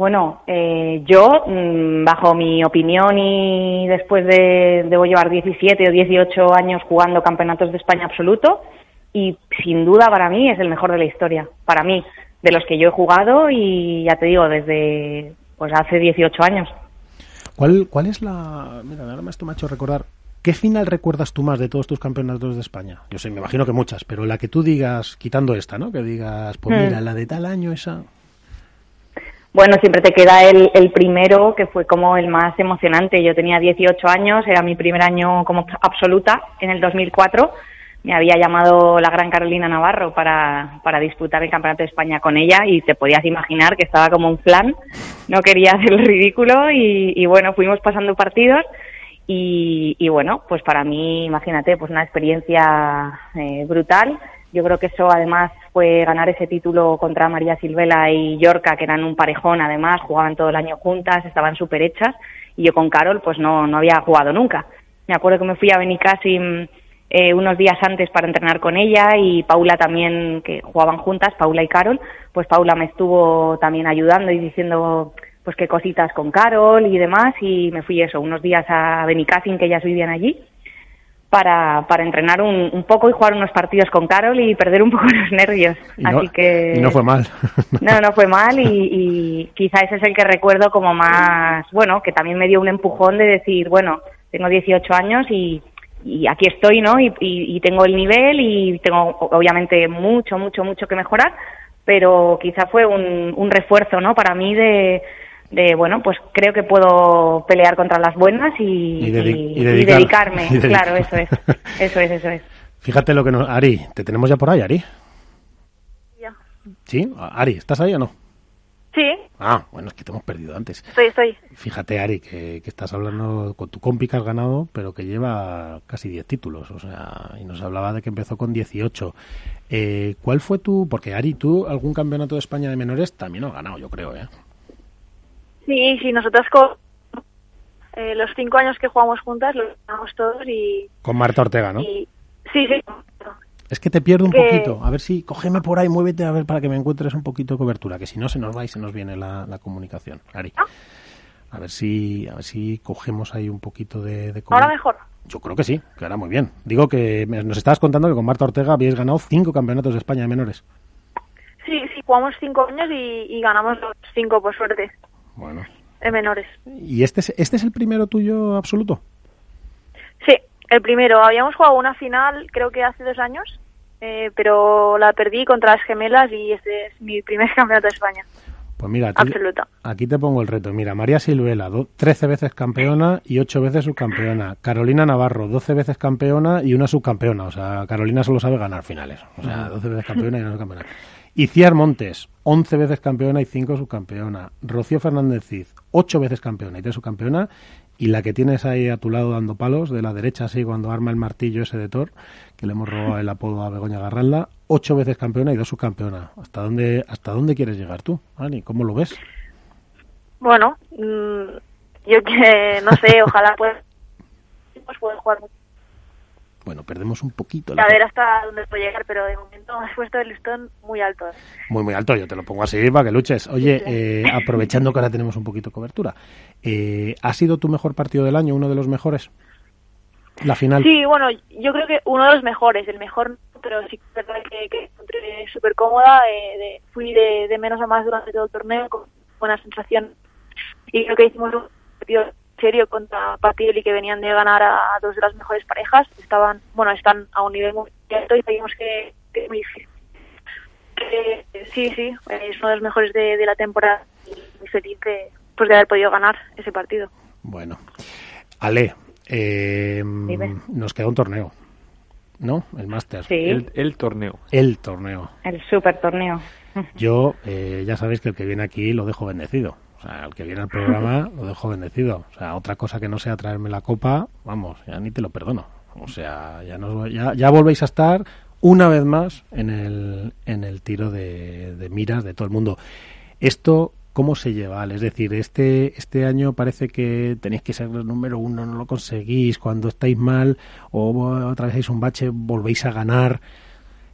Bueno, eh, yo, mm, bajo mi opinión y después de, debo llevar 17 o 18 años jugando campeonatos de España absoluto, y sin duda para mí es el mejor de la historia, para mí, de los que yo he jugado y ya te digo, desde pues hace 18 años. ¿Cuál, cuál es la... Mira, ahora me ha hecho recordar, ¿qué final recuerdas tú más de todos tus campeonatos de España? Yo sé, me imagino que muchas, pero la que tú digas, quitando esta, ¿no? Que digas, pues mira, la de tal año esa... Bueno, siempre te queda el, el, primero, que fue como el más emocionante. Yo tenía 18 años, era mi primer año como absoluta en el 2004. Me había llamado la gran Carolina Navarro para, para disputar el Campeonato de España con ella y te podías imaginar que estaba como un plan, no quería hacer el ridículo y, y bueno, fuimos pasando partidos y, y, bueno, pues para mí, imagínate, pues una experiencia eh, brutal yo creo que eso además fue ganar ese título contra María Silvela y Yorca, que eran un parejón además, jugaban todo el año juntas, estaban súper hechas, y yo con Carol pues no, no había jugado nunca. Me acuerdo que me fui a Benicassim eh, unos días antes para entrenar con ella y Paula también, que jugaban juntas, Paula y Carol, pues Paula me estuvo también ayudando y diciendo pues qué cositas con Carol y demás, y me fui eso, unos días a Benicassim, que ellas vivían allí, para, para entrenar un, un, poco y jugar unos partidos con Carol y perder un [laughs] poco los nervios. Así que y no fue mal. [laughs] no, no fue mal y, [laughs] y quizá ese es el que recuerdo como más, bueno, que también me dio un empujón de decir, bueno, tengo 18 años y, y aquí estoy, ¿no? Y, y, y tengo el nivel y tengo obviamente mucho, mucho, mucho que mejorar, pero quizá fue un, un refuerzo, ¿no? Para mí de, de bueno pues creo que puedo pelear contra las buenas y, dedicarme. [laughs] claro eso es eso es eso es. Fíjate lo que nos Ari te tenemos ya por ahí Ari ya. Sí Ari estás ahí o no sí. Ah bueno es que te hemos perdido antes. Estoy estoy. Fíjate Ari que, que estás hablando con tu compi que has ganado pero que lleva casi 10 títulos o sea y nos hablaba de que empezó con 18 eh, ¿cuál fue tu porque Ari tú algún campeonato de España de menores también has ganado yo creo eh Sí, sí, nosotras con eh, los cinco años que jugamos juntas los jugamos todos y... Con Marta Ortega, ¿no? Sí, sí. Es que te pierdo un poquito. A ver si, cógeme por ahí, muévete a ver para que me encuentres un poquito de cobertura, que si no se nos va y se nos viene la, comunicación. Ari. Ah. A ver si, a ver si cogemos ahí un poquito de, de Ahora mejor. Yo creo que sí, que ahora muy bien. Digo que nos estabas contando que con Marta Ortega habíais ganado cinco campeonatos de España de menores. Sí, sí, jugamos cinco años y, y ganamos los cinco, por suerte. Bueno. En menores. ¿Y este es, este es el primero tuyo absoluto? Sí, el primero. Habíamos jugado una final, creo que hace dos años, eh, pero la perdí contra las gemelas y este es mi primer [laughs] campeonato de España. Pues mira, aquí, aquí te pongo el reto. Mira, María Silvela, 13 veces campeona y 8 veces subcampeona. Carolina Navarro, 12 veces campeona y una subcampeona. O sea, Carolina solo sabe ganar finales. O sea, 12 veces campeona y una subcampeona. Iciar Montes, 11 veces campeona y 5 subcampeona. Rocío Fernández Cid, 8 veces campeona y 3 subcampeona. Y la que tienes ahí a tu lado dando palos, de la derecha así, cuando arma el martillo ese de Thor, que le hemos robado el apodo a Begoña Garralda, 8 veces campeona y 2 subcampeona. ¿Hasta dónde, ¿Hasta dónde quieres llegar tú, Ani? ¿Cómo lo ves? Bueno, mmm, yo que no sé, ojalá pues, pues pueda jugar bueno, perdemos un poquito. A ver hasta dónde puede llegar, pero de momento has puesto el listón muy alto. Muy, muy alto. Yo te lo pongo así para que luches. Oye, eh, aprovechando que ahora tenemos un poquito de cobertura, eh, ¿ha sido tu mejor partido del año, uno de los mejores? La final. Sí, bueno, yo creo que uno de los mejores, el mejor, pero sí que es verdad que, que encontré súper cómoda. Eh, de, fui de, menos a más durante todo el torneo con buena sensación. Y creo que hicimos un partido serio contra Patioli que venían de ganar a, dos de las mejores parejas. Estaban, bueno, están a un nivel muy alto y sabíamos que, que muy difícil. Eh, sí, sí, es uno de los mejores de, de la temporada y muy feliz de, pues, de haber podido ganar ese partido. Bueno, Ale, eh, nos queda un torneo, ¿no? El Máster. Sí. El, el torneo. El torneo. El super torneo. Yo, eh, ya sabéis que el que viene aquí lo dejo bendecido. O sea, el que viene al programa lo dejo bendecido. O sea, otra cosa que no sea traerme la copa, vamos, ya ni te lo perdono. O sea, ya, nos, ya, ya volvéis a estar una vez más en el, en el tiro de, miras de todo el mundo. Esto, ¿cómo se lleva? Es decir, este, este año parece que tenéis que ser el número uno, no lo conseguís, cuando estáis mal o atravesáis un bache volvéis a ganar.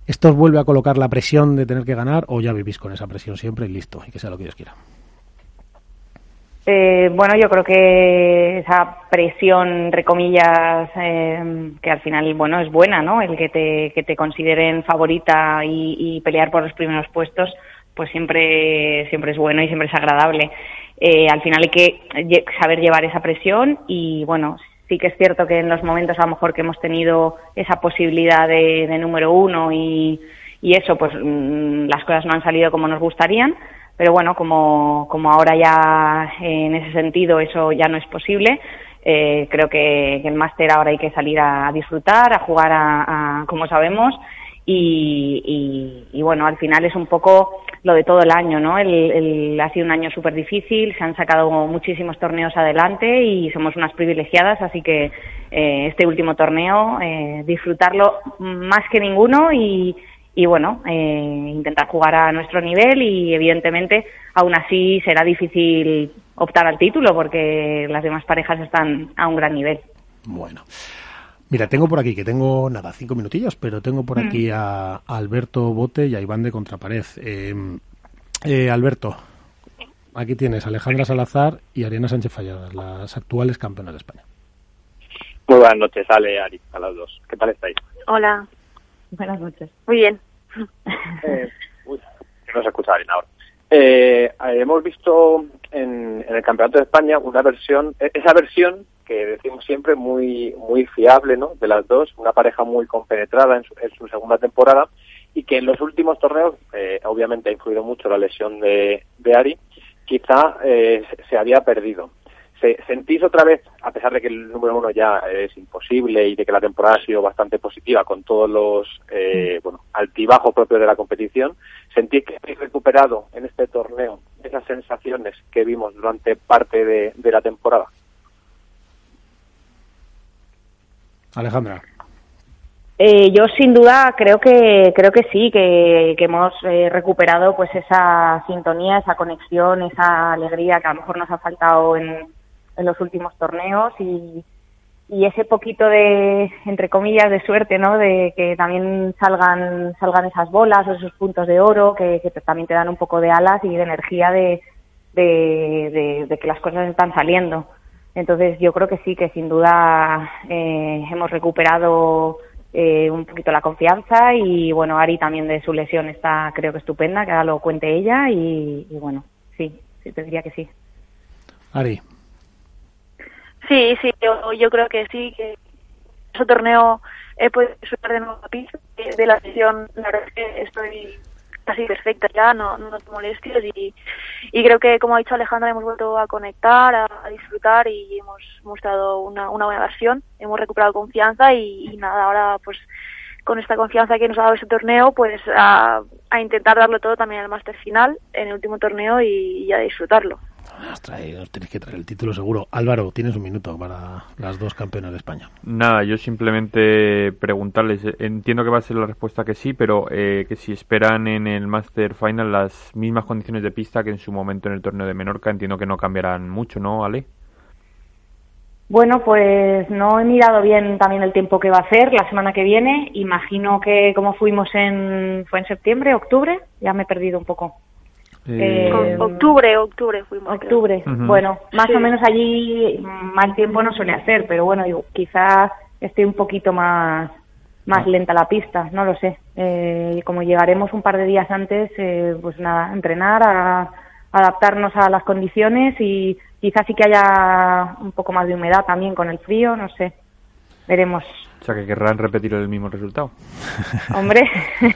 ¿Esto os vuelve a colocar la presión de tener que ganar o ya vivís con esa presión siempre y listo, y que sea lo que Dios quiera? Eh, bueno, yo creo que esa presión, entre comillas, eh, que al final, bueno, es buena, ¿no? El que te, que te consideren favorita y, pelear por los primeros puestos, pues siempre, siempre es bueno y siempre es agradable. Eh, al final hay que saber llevar esa presión y, bueno, sí que es cierto que en los momentos a lo mejor que hemos tenido esa posibilidad de, de número uno y, y eso, pues mm, las cosas no han salido como nos gustarían, pero bueno, como, como ahora ya en ese sentido eso ya no es posible, eh, creo que, que el máster ahora hay que salir a, a disfrutar, a jugar a, a como sabemos y, y, y bueno, al final es un poco lo de todo el año, ¿no? El, el- ha sido un año súper difícil, se han sacado muchísimos torneos adelante y somos unas privilegiadas, así que eh, este último torneo, eh, disfrutarlo más que ninguno y, y bueno, eh, intentar jugar a nuestro nivel y evidentemente aún así será difícil optar al título porque las demás parejas están a un gran nivel. Bueno. Mira, tengo por aquí, que tengo nada, cinco minutillos, pero tengo por Mm. aquí a, a Alberto Bote y a Iván de Contrapared. Eh, eh, Alberto, aquí tienes a Alejandra Salazar y Ariana Sánchez Falladas, las actuales campeonas de España. Muy buenas noches, Ale, Ari, a las dos. ¿Qué tal estáis? Hola, Buenas noches. muy bien. Eh. Eh, hemos visto en, el Campeonato de España una versión, eh, esa versión que decimos siempre muy muy fiable, ¿no? De las dos, una pareja muy compenetrada en su, en su segunda temporada y que en los últimos torneos, eh, obviamente ha influido mucho la lesión de, de Ari, quizá eh, se había perdido. Se- ¿Sentís otra vez, a pesar de que el número uno ya es imposible y de que la temporada ha sido bastante positiva con todos los eh, bueno, altibajos propios de la competición, sentís que habéis recuperado en este torneo esas sensaciones que vimos durante parte de, de la temporada? Alejandra. Eh, yo sin duda creo que creo que sí que, que hemos eh, recuperado pues esa sintonía esa conexión esa alegría que a lo mejor nos ha faltado en, en los últimos torneos y, y ese poquito de entre comillas de suerte no de que también salgan salgan esas bolas o esos puntos de oro que, que también te dan un poco de alas y de energía de, de, de- de que las cosas están saliendo entonces yo creo que sí, que sin duda eh, hemos recuperado eh, un poquito la confianza y bueno, Ari también de su lesión está creo que estupenda, que ahora lo cuente ella y, y bueno, sí, sí, te diría que sí. Ari. Sí, sí, yo, yo creo que sí, que ese torneo he podido disfrutar de nuevo a piso de, la sesión. La verdad es que estoy casi perfecta ya, no, no noto molestias y, y creo que, como ha dicho Alejandra, hemos vuelto a conectar, a, disfrutar y hemos mostrado una, una buena versión. Hemos recuperado confianza y, nada, ahora pues con esta confianza que nos ha dado este torneo, pues a, a intentar darlo todo también al máster final, en el último torneo y, y a disfrutarlo. Os tenéis que traer el título seguro. Álvaro, tienes un minuto para las dos campeonas de España. Nada, yo simplemente preguntarles, eh, entiendo que va a ser la respuesta que sí, pero eh, que si esperan en el Master Final las mismas condiciones de pista que en su momento en el torneo de Menorca, entiendo que no cambiarán mucho, ¿no, Ale? Bueno, pues no he mirado bien también el tiempo que va a hacer la semana que viene. Imagino que como fuimos en, fue en septiembre, octubre, ya me he perdido un poco. Eh, O- octubre, octubre fuimos. Octubre. Bueno, más Sí. o menos allí mal tiempo no suele hacer, pero bueno, digo, quizás esté un poquito más más lenta la pista, no lo sé. Eh, como llegaremos un par de días antes, eh, pues nada, entrenar, a, adaptarnos a las condiciones y Quizás sí que haya un poco más de humedad también con el frío, no sé. Veremos. O sea, que querrán repetir el mismo resultado. [laughs] Hombre,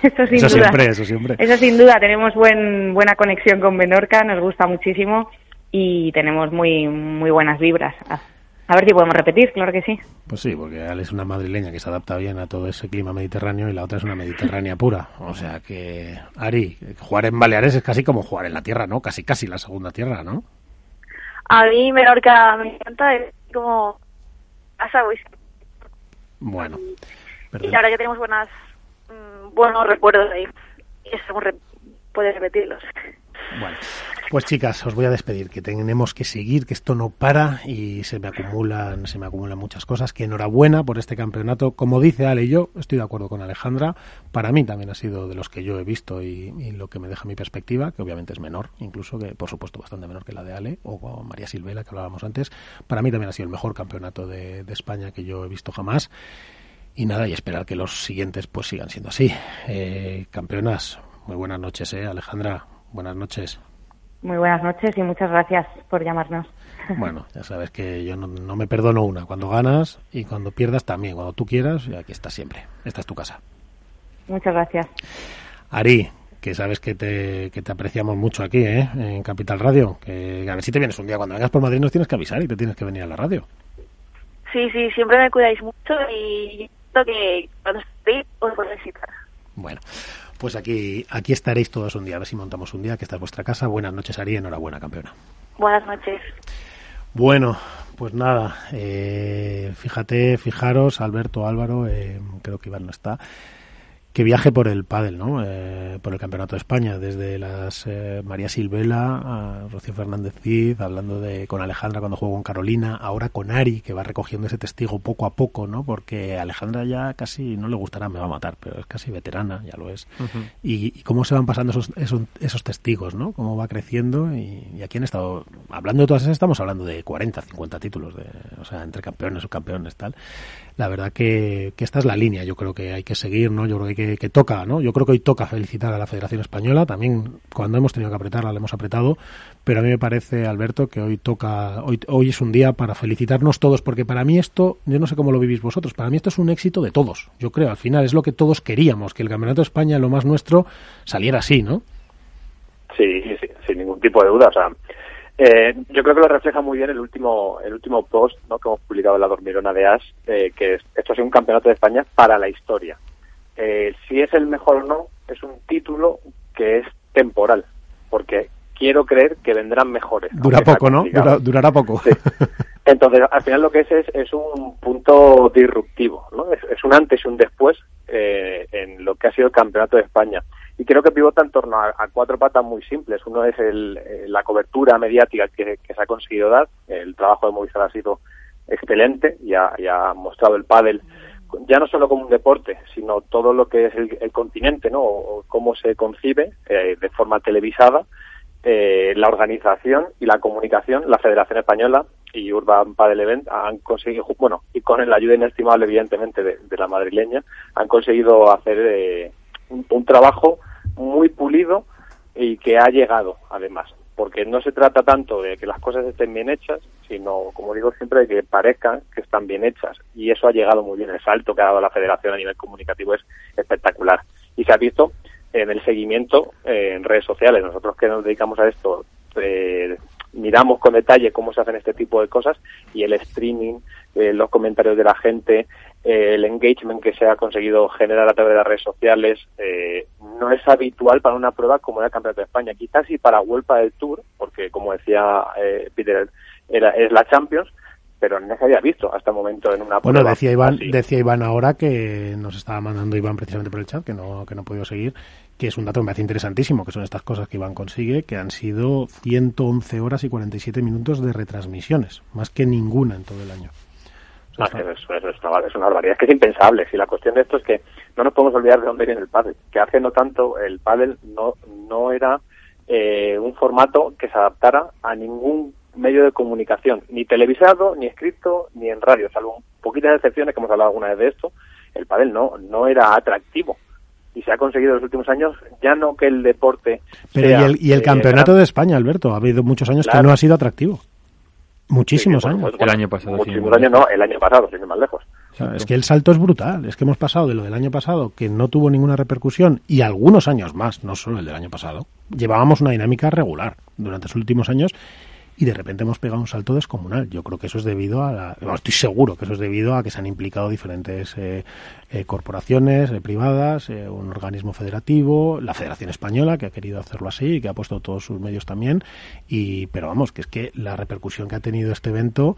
eso sin Eso duda. siempre, eso siempre. Eso sin duda. Tenemos buen, buena conexión con Menorca, nos gusta muchísimo y tenemos muy, muy buenas vibras. A, ver si podemos repetir, claro que sí. Pues sí, porque Ale es una madrileña que se adapta bien a todo ese clima mediterráneo y la otra es una mediterránea pura. O sea que, Ari, jugar en Baleares es casi como jugar en la tierra, ¿no? Casi, casi la segunda tierra, ¿no? A mí Menorca me encanta, es como casa, pues, Bueno. y la verdad que tenemos buenas, mm, buenos recuerdos ahí. Y eso re- puede repetirlos. Bueno, pues chicas, os voy a despedir, que tenemos que seguir, que esto no para y se me acumulan, se me acumulan muchas cosas. Que enhorabuena por este campeonato. Como dice Ale yo, estoy de acuerdo con Alejandra. Para mí también ha sido de los que yo he visto y, y lo que me deja mi perspectiva, que obviamente es menor, incluso que por supuesto bastante menor que la de Ale o María Silvela que hablábamos antes. Para mí también ha sido el mejor campeonato de, de España que yo he visto jamás. Y nada, y esperar que los siguientes pues sigan siendo así. Eh, campeonas, muy buenas noches, eh, Alejandra. Buenas noches. Muy buenas noches y muchas gracias por llamarnos. Bueno, ya sabes que yo no, no me perdono una. Cuando ganas y cuando pierdas también. Cuando tú quieras, y aquí estás siempre. Esta es tu casa. Muchas gracias. Ari, que sabes que te, que te apreciamos mucho aquí, ¿eh? En Capital Radio. Que a ver si te vienes un día. Cuando vengas por Madrid nos tienes que avisar y te tienes que venir a la radio. Sí, sí, siempre me cuidáis mucho y que cuando estéis os voy a visitar. Bueno, pues aquí, aquí estaréis todos un día. A ver si montamos un día, que esta es vuestra casa. Buenas noches, Ari. Enhorabuena, campeona. Buenas noches. Bueno, pues nada, eh, fíjate, fijaros, Alberto, Álvaro, eh, creo que Iván no está, que viaje por el pádel, ¿no? Eh, por el Campeonato de España, desde las eh, María Silvela a Rocío Fernández Cid, hablando de con Alejandra cuando jugó con Carolina, ahora con Ari, que va recogiendo ese testigo poco a poco, ¿no? Porque Alejandra ya casi no le gustará, me va a matar, pero es casi veterana, ya lo es. y, y cómo se van pasando esos, esos, esos testigos, ¿no? Cómo va creciendo y, y aquí han estado, hablando de todas esas, estamos hablando de 40, 50 títulos, de, o sea, entre campeones, subcampeones, tal. La verdad que, que esta es la línea, yo creo que hay que seguir, ¿no? Yo creo que, que, toca, ¿no? Yo creo que hoy toca felicitar a la Federación Española, también cuando hemos tenido que apretarla, la hemos apretado, pero a mí me parece, Alberto, que hoy toca, hoy, hoy es un día para felicitarnos todos, porque para mí esto, yo no sé cómo lo vivís vosotros, para mí esto es un éxito de todos, yo creo, al final es lo que todos queríamos, que el Campeonato de España, lo más nuestro, saliera así, ¿no? Sí, sí, sin ningún tipo de duda. O sea, eh, yo creo que lo refleja muy bien el último el último post ¿no? que hemos publicado en la Dormirona de As, eh, que es, esto es un campeonato de España para la historia. Eh, si es el mejor o no, es un título que es temporal, porque quiero creer que vendrán mejores. Dura poco, ¿no? Dura- durará poco. Entonces, al final lo que es es, es un punto disruptivo, ¿no? Es, es un antes y un después eh, en lo que ha sido el Campeonato de España. Y creo que pivota en torno a, a cuatro patas muy simples. Uno es el, eh, la cobertura mediática que, que se ha conseguido dar. El trabajo de Movistar ha sido excelente y ha, y ha mostrado el pádel ya no solo como un deporte, sino todo lo que es el, el continente, ¿no? O, cómo se concibe eh, de forma televisada eh, la organización y la comunicación, la Federación Española y Urban Padel Event han conseguido, bueno, y con la ayuda inestimable, evidentemente, de, la madrileña, han conseguido hacer eh, un trabajo muy pulido y que ha llegado, además. Porque no se trata tanto de que las cosas estén bien hechas, sino, como digo siempre, de que parezcan que están bien hechas. Y eso ha llegado muy bien. El salto que ha dado la federación a nivel comunicativo es espectacular. Y se ha visto en el seguimiento eh, en redes sociales. Nosotros que nos dedicamos a esto, eh, miramos con detalle cómo se hacen este tipo de cosas y el streaming, eh, los comentarios de la gente, eh, el engagement que se ha conseguido generar a través de las redes sociales, eh, no es habitual para una prueba como era el Campeonato de España. Quizás sí para Vuelta del Tour, porque como decía eh, Peter, era, es la Champions, pero no se había visto hasta el momento en una Bueno, decía Iván, así. decía Iván ahora que nos estaba mandando Iván precisamente por el chat, que no, que no he podido seguir, que es un dato que me hace interesantísimo, que son estas cosas que Iván consigue, que han sido 111 horas y 47 minutos de retransmisiones, más que ninguna en todo el año. Es una barbaridad, es que es impensable. Si la cuestión de esto es que no nos podemos olvidar de dónde viene el pádel, que hace no tanto el pádel no, no era eh, un formato que se adaptara a ningún medio de comunicación, ni televisado, ni escrito, ni en radio, salvo poquitas excepciones que hemos hablado alguna vez de esto, el pádel no, no era atractivo. Y se ha conseguido en los últimos años ya no que el deporte Pero sea, y el, y el eh, campeonato de España, Alberto, ha habido muchos años que no ha sido atractivo. Muchísimos Sí, años. supuesto. El año pasado. Muchísimos años, no, el año pasado, sin ir más lejos. O sea, es que el salto es brutal. Es que hemos pasado de lo del año pasado, que no tuvo ninguna repercusión, y algunos años más, no solo el del año pasado. Llevábamos una dinámica regular durante los últimos años y de repente hemos pegado un salto descomunal. Yo creo que eso es debido a la, bueno, estoy seguro que eso es debido a que se han implicado diferentes eh, eh, corporaciones eh, privadas, eh, un organismo federativo, la Federación Española que ha querido hacerlo así y que ha puesto todos sus medios también. Y pero vamos, que es que la repercusión que ha tenido este evento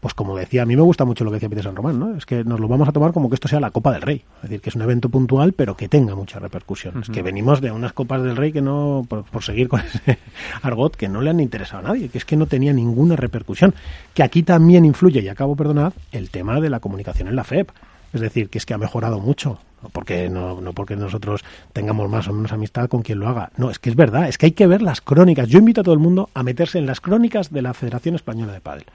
pues como decía, a mí me gusta mucho lo que decía Peter San Román, ¿no? Es que nos lo vamos a tomar como que esto sea la Copa del Rey. Es decir, que es un evento puntual, pero que tenga mucha repercusión. Es que venimos de unas Copas del Rey que no, por, por seguir con ese [laughs] argot, que no le han interesado a nadie, que es que no tenía ninguna repercusión. Que aquí también influye, y acabo, perdonad, el tema de la comunicación en la FEP. Es decir, que es que ha mejorado mucho. Porque, no, no porque nosotros tengamos más o menos amistad con quien lo haga. No, es que es verdad, es que hay que ver las crónicas. Yo invito a todo el mundo a meterse en las crónicas de la Federación Española de Padel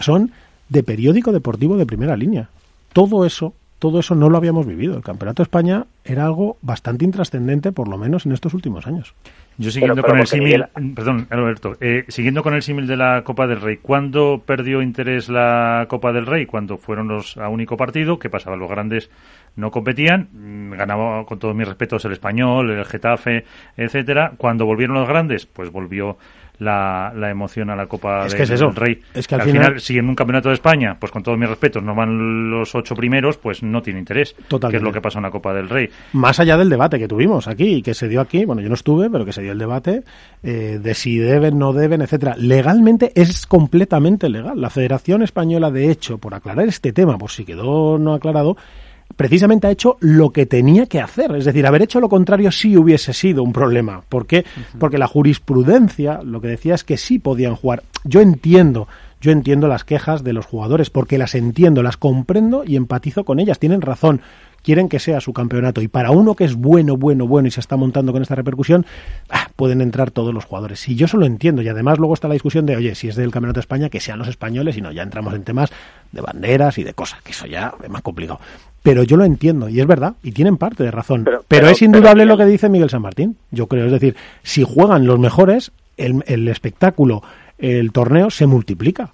son de periódico deportivo de primera línea. Todo eso, todo eso no lo habíamos vivido. El Campeonato de España era algo bastante intrascendente, por lo menos en estos últimos años. Yo siguiendo Pero- con el símil, Miguel- perdón, Alberto, eh, siguiendo con el símil de la Copa del Rey, ¿cuándo perdió interés la Copa del Rey? Cuando fueron los a único partido, ¿qué pasaba? Los grandes no competían, mm, ganaba con todos mis respetos el Español, el Getafe, etcétera. Cuando volvieron los grandes, pues volvió la, la emoción a la Copa Es del, que es eso. del Rey. Es que al al final- final, si en un campeonato de España, pues con todos mis respetos, no van los ocho primeros, pues no tiene interés. Totalmente. Que es lo que pasa en la Copa del Rey. Más allá del debate que tuvimos aquí y que se dio aquí, bueno, yo no estuve, pero que se dio el debate eh, de si deben, no deben, etcétera. Legalmente es completamente legal. La Federación Española, de hecho, por aclarar este tema, por si quedó no aclarado, precisamente ha hecho lo que tenía que hacer. Es decir, haber hecho lo contrario sí hubiese sido un problema. ¿Por qué? Porque la jurisprudencia lo que decía es que sí podían jugar. Yo entiendo. Yo entiendo las quejas de los jugadores porque las entiendo, las comprendo y empatizo con ellas. Tienen razón. Quieren que sea su campeonato. Y para uno que es bueno, bueno, bueno y se está montando con esta repercusión, ah, pueden entrar todos los jugadores. Y yo eso lo entiendo. Y además luego está la discusión de, oye, si es del Campeonato de España, que sean los españoles y no, ya entramos en temas de banderas y de cosas, que eso ya es más complicado. Pero yo lo entiendo y es verdad y tienen parte de razón. Pero, Pero- pero- es indudable pero, lo que dice Miguel San Martín. Yo creo, es decir, si juegan los mejores, el, el espectáculo, el torneo se multiplica.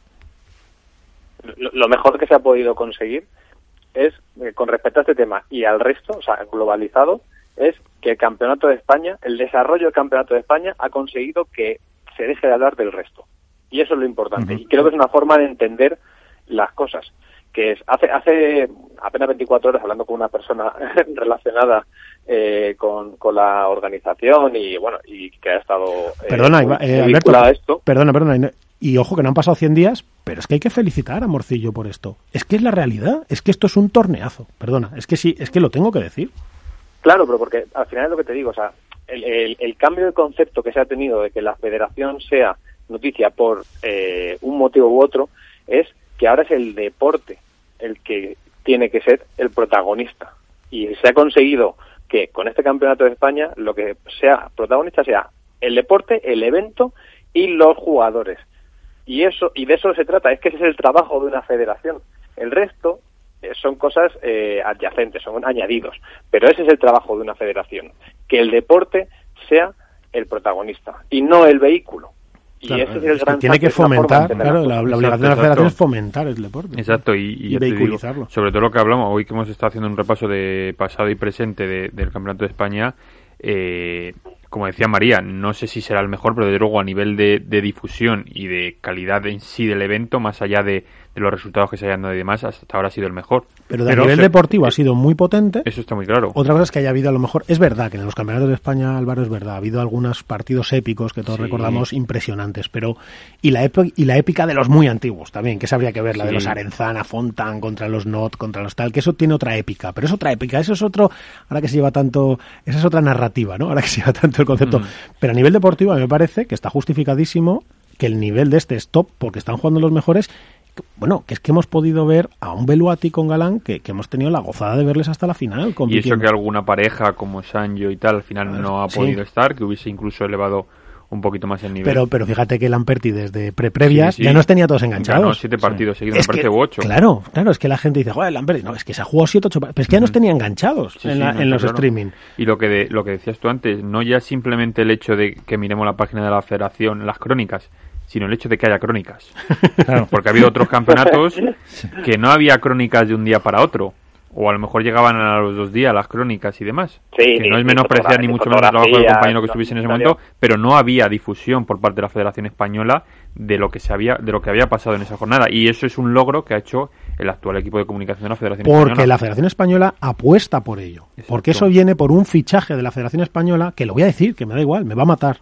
lo, lo mejor que se ha podido conseguir es, eh, con respecto a este tema y al resto, o sea, globalizado, es que el Campeonato de España, el desarrollo del Campeonato de España ha conseguido que se deje de hablar del resto. Y eso es lo importante. Y creo que es una forma de entender las cosas. Que es, hace, hace apenas 24 horas, hablando con una persona [laughs] relacionada eh, con, con la organización y, bueno, y que ha estado eh, Perdona, eh, Alberto. a esto. Perdona, perdona. Y ojo que no han pasado 100 días, pero es que hay que felicitar a Morcillo por esto. Es que es la realidad. Es que esto es un torneazo. Perdona, es que sí, es que lo tengo que decir. Claro, pero porque al final es lo que te digo, o sea, el, el- el cambio de concepto que se ha tenido de que la federación sea noticia por eh, un motivo u otro es que ahora es el deporte el que tiene que ser el protagonista. Y se ha conseguido que con este campeonato de España lo que sea protagonista sea el deporte, el evento y los jugadores. Y eso y de eso se trata, es que ese es el trabajo de una federación. El resto eh, son cosas eh, adyacentes, son añadidos, pero ese es el trabajo de una federación, que el deporte sea el protagonista y no el vehículo. Y Claro, ese es el es que gran tiene que fomentar, claro, la, obligación de la federación es fomentar el deporte. Exacto, y, y digo, vehiculizarlo. sobre todo lo que hablamos hoy que hemos estado haciendo un repaso de pasado y presente de- del Campeonato de España, eh, como decía María, no sé si será el mejor, pero desde luego a nivel de, de difusión y de calidad en sí del evento, más allá de, de los resultados que se hayan dado y demás, hasta ahora ha sido el mejor. Pero de nivel deportivo ha sido muy potente. Eso está muy claro. Otra cosa es que haya habido a lo mejor, es verdad que en los campeonatos de España, Álvaro, es verdad, ha habido algunos partidos épicos que todos Sí. recordamos impresionantes, pero y la y la épica de los muy antiguos también, que esa habría que ver, la de los Arenzana, Fontan contra los Not, contra los tal, que eso tiene otra épica, pero es otra épica, eso es otro, ahora que se lleva tanto, esa es otra narrativa, ¿no? Ahora que se lleva tanto el concepto, Mm. pero a nivel deportivo a mí me parece que está justificadísimo que el nivel de este es top porque están jugando los mejores bueno, que es que hemos podido ver a un Beluati con Galán que, que hemos tenido la gozada de verles hasta la final. Y eso que alguna pareja como Sancho y tal al final no ha sí. podido estar, que hubiese incluso elevado un poquito más el nivel. Pero, pero fíjate que Lamperti desde pre previas Sí, sí. ya nos tenía todos enganchados. Ganó siete partidos seguidos, Es me parece, que- ocho. Claro, claro, es que la gente dice, joder, Lamperti, no, es que se ha jugado 7 8 Pero es que ya nos tenía enganchados en, la- no, en los claro. streaming. Y lo que, de- lo que decías tú antes, no ya simplemente el hecho de que miremos la página de la federación, las crónicas, sino el hecho de que haya crónicas. [laughs] Porque ha habido otros campeonatos [laughs] que no había crónicas de un día para otro. O a lo mejor llegaban a los dos días las crónicas y demás. Sí, que no es menospreciar ni mucho menos el trabajo del compañero que estuviese en ese momento, pero no había difusión por parte de la Federación Española de lo que se había de lo que había pasado en esa jornada y eso es un logro que ha hecho el actual equipo de comunicación de la Federación Porque Española. la Federación Española apuesta por ello. Porque eso viene por un fichaje de la Federación Española que lo voy a decir, que me da igual, me va a matar.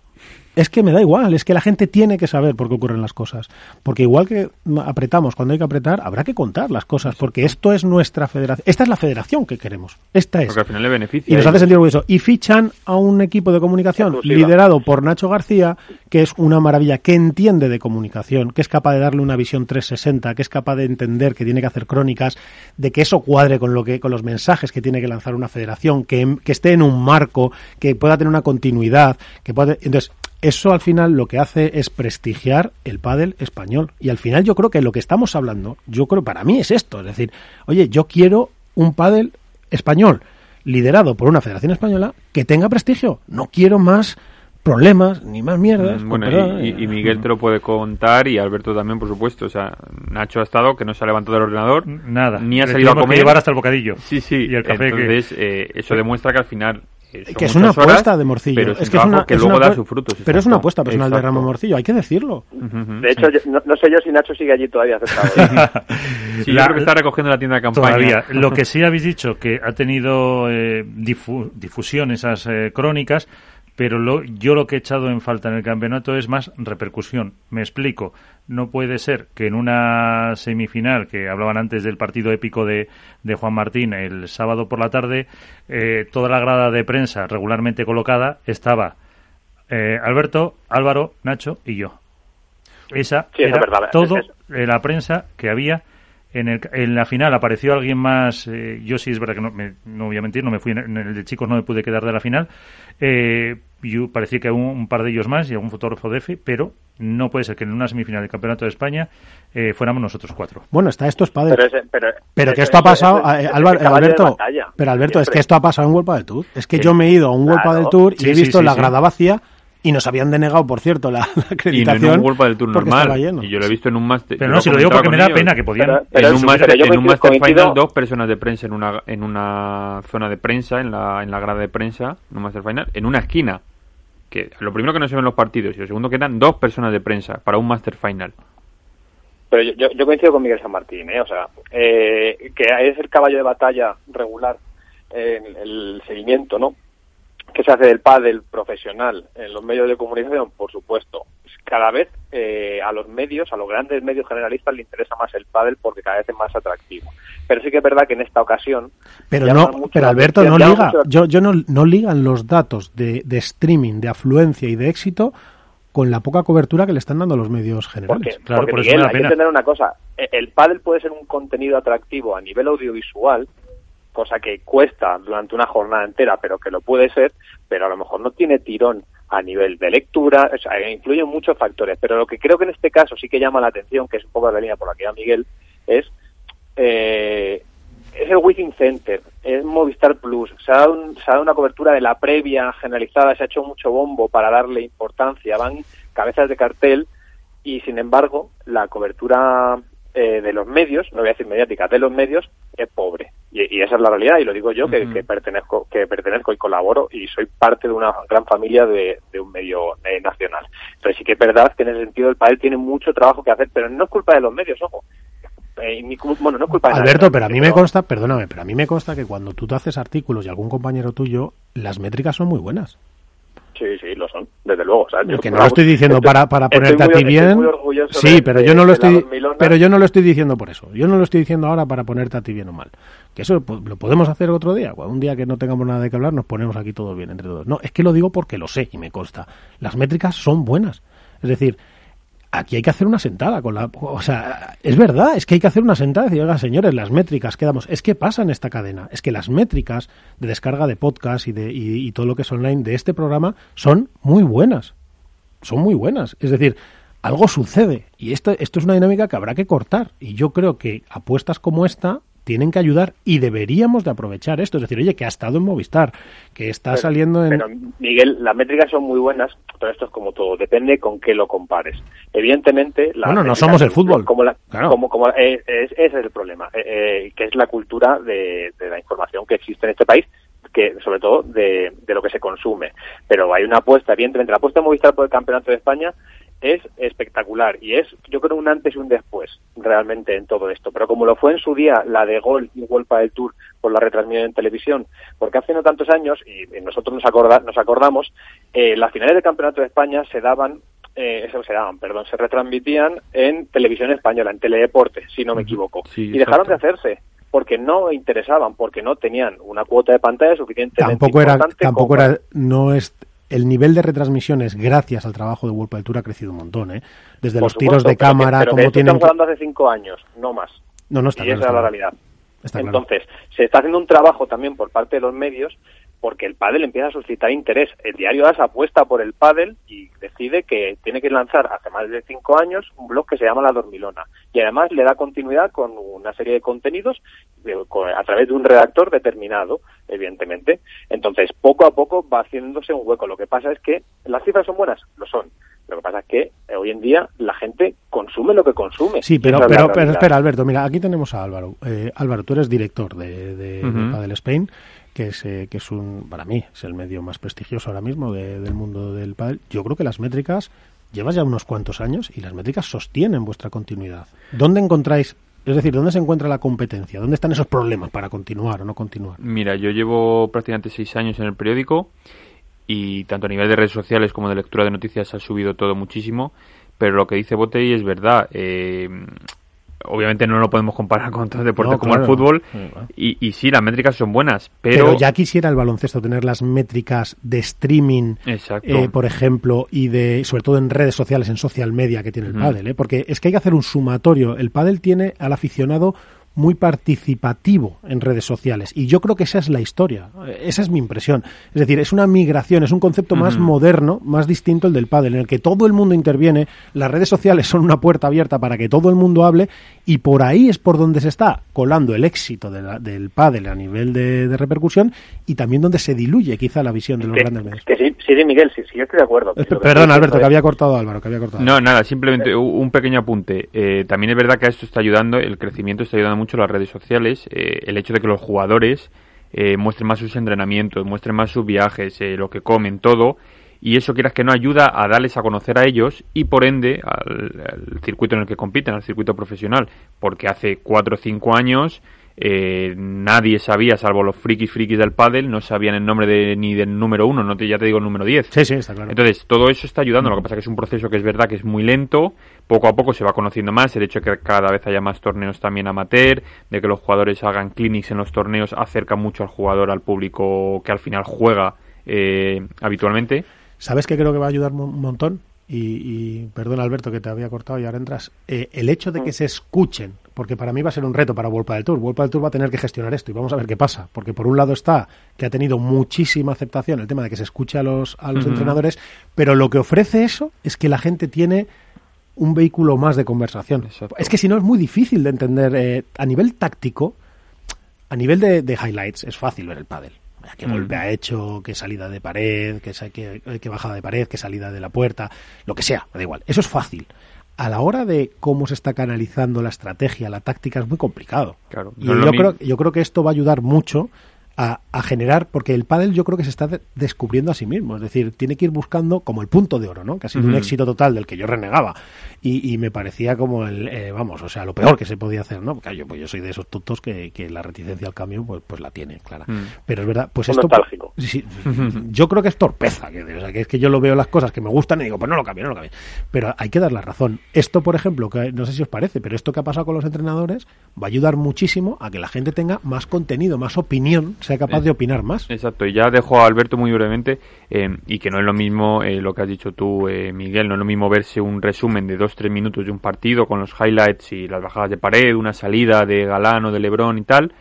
Es que me da igual, es que la gente tiene que saber por qué ocurren las cosas. Porque igual que apretamos cuando hay que apretar, habrá que contar las cosas. Porque esto es nuestra federación. Esta es la federación que queremos. Esta es. Porque al final le beneficia. Y nos hace sentir orgulloso. Y fichan a un equipo de comunicación liderado por Nacho García, que es una maravilla, que entiende de comunicación, que es capaz de darle una visión 360, que es capaz de entender que tiene que hacer crónicas, de que eso cuadre con lo que con los mensajes que tiene que lanzar una federación, que, que esté en un marco, que pueda tener una continuidad, que pueda entonces eso al final lo que hace es prestigiar el pádel español y al final yo creo que lo que estamos hablando, yo creo para mí es esto, es decir, oye, yo quiero un pádel español liderado por una federación española que tenga prestigio, no quiero más problemas ni más mierdas. Mm, Bueno, y, y- y Miguel te lo puede contar y Alberto también, por supuesto. O sea, Nacho ha estado que no se ha levantado del ordenador. Nada. Ni ha salido a tuvimos que comer. llevar hasta el bocadillo. Sí, sí. Y el café que- Entonces, eh, eso demuestra que al final. Eh, son que es una horas, apuesta de Morcillo. Pero es, que es una, que es luego una da sus frutos. Pero es una apuesta personal de. Ramón Morcillo, hay que decirlo. De hecho, yo- no, no sé yo si Nacho sigue allí todavía sentado. [laughs] Sí, La- yo creo que está recogiendo la tienda de campaña. Todavía. [laughs] Lo que sí habéis dicho, que ha tenido eh, difu- difusión esas eh, crónicas, pero lo, yo lo que he echado en falta en el campeonato es más repercusión. Me explico. No puede ser que en una semifinal, que hablaban antes del partido épico de, de Juan Martín el sábado por la tarde, eh, toda la grada de prensa regularmente colocada estaba eh, Alberto, Álvaro, Nacho y yo. Esa Sí, era es verdad. todo Es- eh, la prensa que había en, el, en la final apareció alguien más eh, yo sí es verdad que no, me- no voy a mentir no me fui en, en el de chicos no me pude quedar de la final eh, yo parecía que un, un par de ellos más y algún fotógrafo de EFE pero no puede ser que en una semifinal del campeonato de España eh, fuéramos nosotros cuatro Bueno, está esto es padre. Pero, ese- pero, Pero que esto ha pasado, eh, Álvaro- ese de Alberto, pero Alberto, es que esto ha pasado en World del Tour. Es que Sí. yo me he ido a un World Claro. del Tour y Sí, he visto sí, la sí. grada vacía y nos habían denegado, por cierto, la, la Y no en un World del Tour normal. lleno. Y yo lo he visto en un máster. pero no si lo digo porque me da ellos. pena que podían Pero- en un master, pero yo en un coincido- master coincido- final dos personas de prensa en una en una zona de prensa en la en la grada de prensa en un master final en una esquina que lo primero que no se ven los partidos y lo segundo que eran dos personas de prensa para un master final Pero yo, yo, coincido con Miguel San Martín, ¿eh? O sea, eh, que es el caballo de batalla regular en el seguimiento, ¿no? Que se hace del pádel profesional en los medios de comunicación, por supuesto. Cada vez eh, a los medios, a los grandes medios generalistas, le interesa más el pádel porque cada vez es más atractivo. Pero sí que es verdad que en esta ocasión... Pero no, pero Alberto atención- no liga, mucho yo, yo no, no ligan los datos de, de streaming, de afluencia y de éxito con la poca cobertura que le están dando los medios generales. Porque, Claro, porque, por Miguel, hay que entender una cosa. E- El pádel puede ser un contenido atractivo a nivel audiovisual, cosa que cuesta durante una jornada entera, pero que lo puede ser, pero a lo mejor no tiene tirón a nivel de lectura, o influyen muchos factores. Pero lo que creo que en este caso sí que llama la atención, que es un poco la línea por la que va Miguel, es eh, es el Within Center, es Movistar Plus, se ha, dado se ha dado una cobertura de la previa generalizada, se ha hecho mucho bombo para darle importancia, van cabezas de cartel y sin embargo la cobertura eh, de los medios, no voy a decir mediática, de los medios es pobre y, y esa es la realidad y lo digo yo que, pertenezco que pertenezco y colaboro y soy parte de una gran familia de, de un medio eh, nacional. Entonces sí que es verdad que en ese sentido el país tiene mucho trabajo que hacer, pero no es culpa de los medios, ojo. Eh, ni bueno, no es culpa de Alberto, pero a mí me consta, perdóname, pero a mí me consta que cuando tú te haces artículos y algún compañero tuyo, las métricas son muy buenas. Sí, sí, lo son, desde luego. o sea, yo- que no lo estoy diciendo para, para ponerte a ti bien. Sí, de- pero yo no lo estoy, pero yo no lo estoy diciendo por eso. Yo no lo estoy diciendo ahora para ponerte a ti bien o mal. Que eso lo podemos hacer otro día. Un día que no tengamos nada de que hablar, nos ponemos aquí todos bien entre todos. No, es que lo digo porque lo sé y me consta. Las métricas son buenas. Es decir, aquí hay que hacer una sentada con la, o sea, es verdad, es que hay que hacer una sentada y decir, oiga, señores, las métricas que damos, es que pasa en esta cadena, es que las métricas de descarga de podcast y de y, y todo lo que es online de este programa son muy buenas, son muy buenas, es decir, algo sucede y esto esto es una dinámica que habrá que cortar. Y yo creo que apuestas como esta tienen que ayudar y deberíamos de aprovechar esto. Es decir, oye, que ha estado en Movistar, que está saliendo en... Pero, Miguel, las métricas son muy buenas, pero esto es como todo, depende con qué lo compares. Evidentemente... La bueno, no somos el fútbol. Como la, como, como, eh, es, ese es el problema, eh, eh, que es la cultura de, de la información que existe en este país que sobre todo de, de, lo que se consume. Pero hay una apuesta, evidentemente, la apuesta de Movistar por el Campeonato de España es espectacular y es, yo creo, un antes y un después realmente en todo esto. Pero como lo fue en su día la de Gol y Golpa del Tour por la retransmisión en televisión, porque hace no tantos años, y nosotros nos, acorda, nos acordamos, eh, las finales del Campeonato de España se daban eh, eso se daban, perdón, se retransmitían en televisión española, en Teledeporte, si no me equivoco. y dejaron de hacerse porque no interesaban, porque no tenían una cuota de pantalla suficientemente tampoco era, tampoco era, no es el nivel de retransmisiones, gracias al trabajo de World Tour, ha crecido un montón, ¿eh? Desde los tiros de cámara, como tienen... Estamos hablando hace cinco años, no más. No, no está Y esa es la realidad. Entonces, se está haciendo un trabajo también por parte de los medios porque el pádel empieza a suscitar interés. El diario AS apuesta por el pádel y decide que tiene que lanzar hace más de cinco años un blog que se llama La Dormilona. Y además le da continuidad con una serie de contenidos a través de un redactor determinado, evidentemente. Entonces, poco a poco va haciéndose un hueco. Lo que pasa es que las cifras son buenas, lo son. Lo que pasa es que eh, hoy en día la gente consume lo que consume. Sí, pero, pero, espera, Alberto, mira, aquí tenemos a Álvaro. Eh, Álvaro, tú eres director de, de, Padel Spain que es, eh, que es un, para mí, es el medio más prestigioso ahora mismo del mundo del pádel. Yo creo que las métricas, llevas ya unos cuantos años y las métricas sostienen vuestra continuidad. ¿Dónde encontráis es decir, ¿dónde se encuentra la competencia? ¿Dónde están esos problemas para continuar o no continuar? Mira, yo llevo prácticamente seis años en el periódico y tanto a nivel de redes sociales como de lectura de noticias ha subido todo muchísimo, pero lo que dice Botei es verdad. Eh, obviamente no lo podemos comparar con otros deportes como el fútbol. Y, y, sí, las métricas son buenas, pero... pero... ya quisiera el baloncesto tener las métricas de streaming, eh, por ejemplo, y de sobre todo en redes sociales, en social media que tiene el pádel, ¿eh? porque es que hay que hacer un sumatorio. El pádel tiene al aficionado muy participativo en redes sociales. Y yo creo que esa es la historia. Esa es mi impresión. Es decir, es una migración, es un concepto más moderno, más distinto el del pádel, en el que todo el mundo interviene, las redes sociales son una puerta abierta para que todo el mundo hable y por ahí es por donde se está colando el éxito del pádel a nivel de, repercusión y también donde se diluye quizá la visión de los grandes medios. Que sí, sí, Miguel, sí, sí, yo estoy de acuerdo. Perdón, Alberto, que había cortado Álvaro, que había cortado. No, nada, simplemente un pequeño apunte. Eh, también es verdad que esto está ayudando, el crecimiento está ayudando mucho las redes sociales, eh, el hecho de que los jugadores eh, muestren más sus entrenamientos, muestren más sus viajes, eh, lo que comen, todo, y eso quieras que no ayuda a darles a conocer a ellos y por ende al, circuito en el que compiten, al circuito profesional, porque hace cuatro o cinco años eh, nadie sabía, salvo los frikis frikis del pádel, no sabían el nombre de, ni del número uno, no te, ya te digo el número 10. Sí, sí, está claro. Entonces, todo eso está ayudando, lo que pasa que es un proceso que es verdad que es muy lento, poco a poco se va conociendo más, el hecho de que cada vez haya más torneos también amateur, de que los jugadores hagan clinics en los torneos, acerca mucho al jugador, al público que al final juega eh, habitualmente. ¿Sabes qué creo que va a ayudar un montón? Y, perdón Alberto que te había cortado y ahora entras, eh, el hecho de que se escuchen, porque para mí va a ser un reto para World del Tour, World del Tour va a tener que gestionar esto y vamos a ver qué pasa, porque por un lado está que ha tenido muchísima aceptación el tema de que se escuche a los, a los entrenadores, pero lo que ofrece eso es que la gente tiene un vehículo más de conversación. Es que si no es muy difícil de entender eh, a nivel táctico, a nivel de, de highlights es fácil ver el pádel qué golpe ha hecho, qué salida de pared, qué, qué, bajada de pared, qué salida de la puerta, lo que sea, da igual. Eso es fácil. A la hora de cómo se está canalizando la estrategia, la táctica, es muy complicado. Claro, y yo creo, yo creo que esto va a ayudar mucho a, generar, porque el pádel yo creo que se está descubriendo a sí mismo, es decir, tiene que ir buscando como el punto de oro, ¿no? Que ha sido un éxito total del que yo renegaba y, me parecía como el, eh, vamos, o sea, lo peor que se podía hacer, ¿no? Porque yo, pues yo soy de esos tontos que, que la reticencia al cambio, pues, pues la tiene, clara. Mm. Pero es verdad, pues esto... Sí, yo creo que es torpeza, que, o sea, que es que yo lo veo las cosas que me gustan y digo, pues no lo cambio, no lo cambio. Pero hay que dar la razón. Esto, por ejemplo, que no sé si os parece, pero esto que ha pasado con los entrenadores va a ayudar muchísimo a que la gente tenga más contenido, más opinión, sea capaz de opinar más. Exacto, y ya dejo a Alberto muy brevemente, eh, y que no es lo mismo eh, lo que has dicho tú, eh, Miguel, no es lo mismo verse un resumen de dos tres minutos de un partido con los highlights y las bajadas de pared, una salida de Galán o de Lebrón y tal,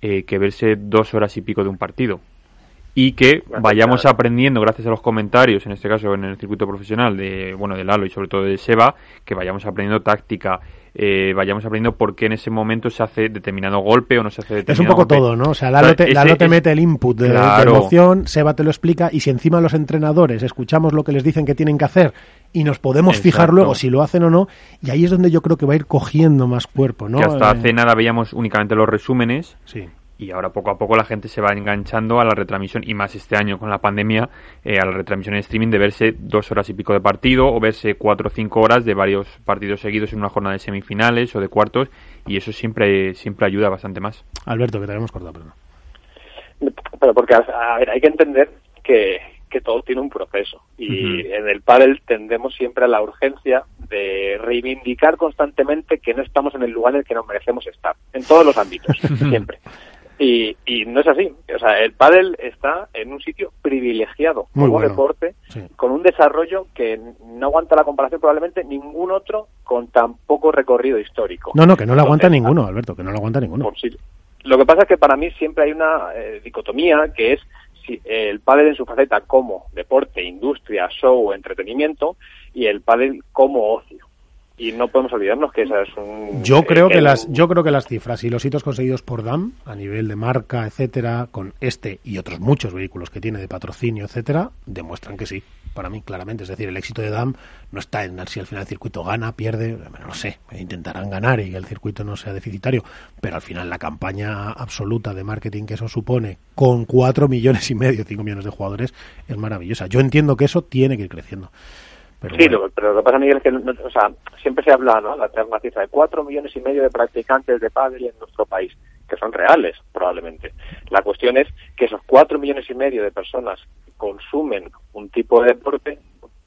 eh, que verse dos horas y pico de un partido. y que vayamos aprendiendo gracias a los comentarios, en este caso en el circuito profesional de bueno de Lalo y sobre todo de Seba, que vayamos aprendiendo táctica, eh, vayamos aprendiendo por qué en ese momento se hace determinado golpe o no se hace determinado Es un poco golpe. todo, ¿no? O sea, Lalo te, ese- Lalo te ese- mete el input de, de Claro. emoción, Seba te lo explica y si encima los entrenadores escuchamos lo que les dicen que tienen que hacer y nos podemos fijar luego si lo hacen o no, y ahí es donde yo creo que va a ir cogiendo más cuerpo, ¿no? que hasta Eh, hace nada veíamos únicamente los resúmenes Sí. Y ahora poco a poco la gente se va enganchando a la retransmisión y más este año con la pandemia eh, a la retransmisión en streaming de verse dos horas y pico de partido o verse cuatro o cinco horas de varios partidos seguidos en una jornada de semifinales o de cuartos y eso siempre siempre ayuda bastante más Alberto, que te habíamos cortado, perdón. Pero porque, a ver, hay que entender que, que todo tiene un proceso. Y en el pádel tendemos siempre a la urgencia de reivindicar constantemente que no estamos en el lugar en el que nos merecemos estar. En todos los ámbitos, [laughs] siempre. Y, y no es así. O sea, el pádel está en un sitio privilegiado Muy como bueno. deporte, Sí. con un desarrollo que no aguanta la comparación probablemente ningún otro con tan poco recorrido histórico. No, no, que no lo aguanta Entonces, ninguno, Alberto, que no lo aguanta ninguno. por. Lo que pasa es que para mí siempre hay una eh, dicotomía que es si el pádel en su faceta como deporte, industria, show, entretenimiento y el pádel como ocio. Y no podemos olvidarnos que esa es un Yo creo eh, que el- las yo creo que las cifras y los hitos conseguidos por DAM a nivel de marca, etcétera, con este y otros muchos vehículos que tiene de patrocinio, etcétera, demuestran que sí, para mí claramente, es decir, el éxito de DAM no está en si al final el circuito gana, pierde, bueno, no sé, intentarán ganar y que el circuito no sea deficitario, pero al final la campaña absoluta de marketing que eso supone con cuatro millones y medio, cinco millones de jugadores es maravillosa. Yo entiendo que eso tiene que ir creciendo. Pero sí, bueno. lo- pero lo que pasa, Miguel, es que no- o sea, siempre se habla, ¿no? La una cifra de cuatro millones y medio de practicantes de pádel en nuestro país, que son reales, probablemente. La cuestión es que esos cuatro millones y medio de personas consumen un tipo de deporte,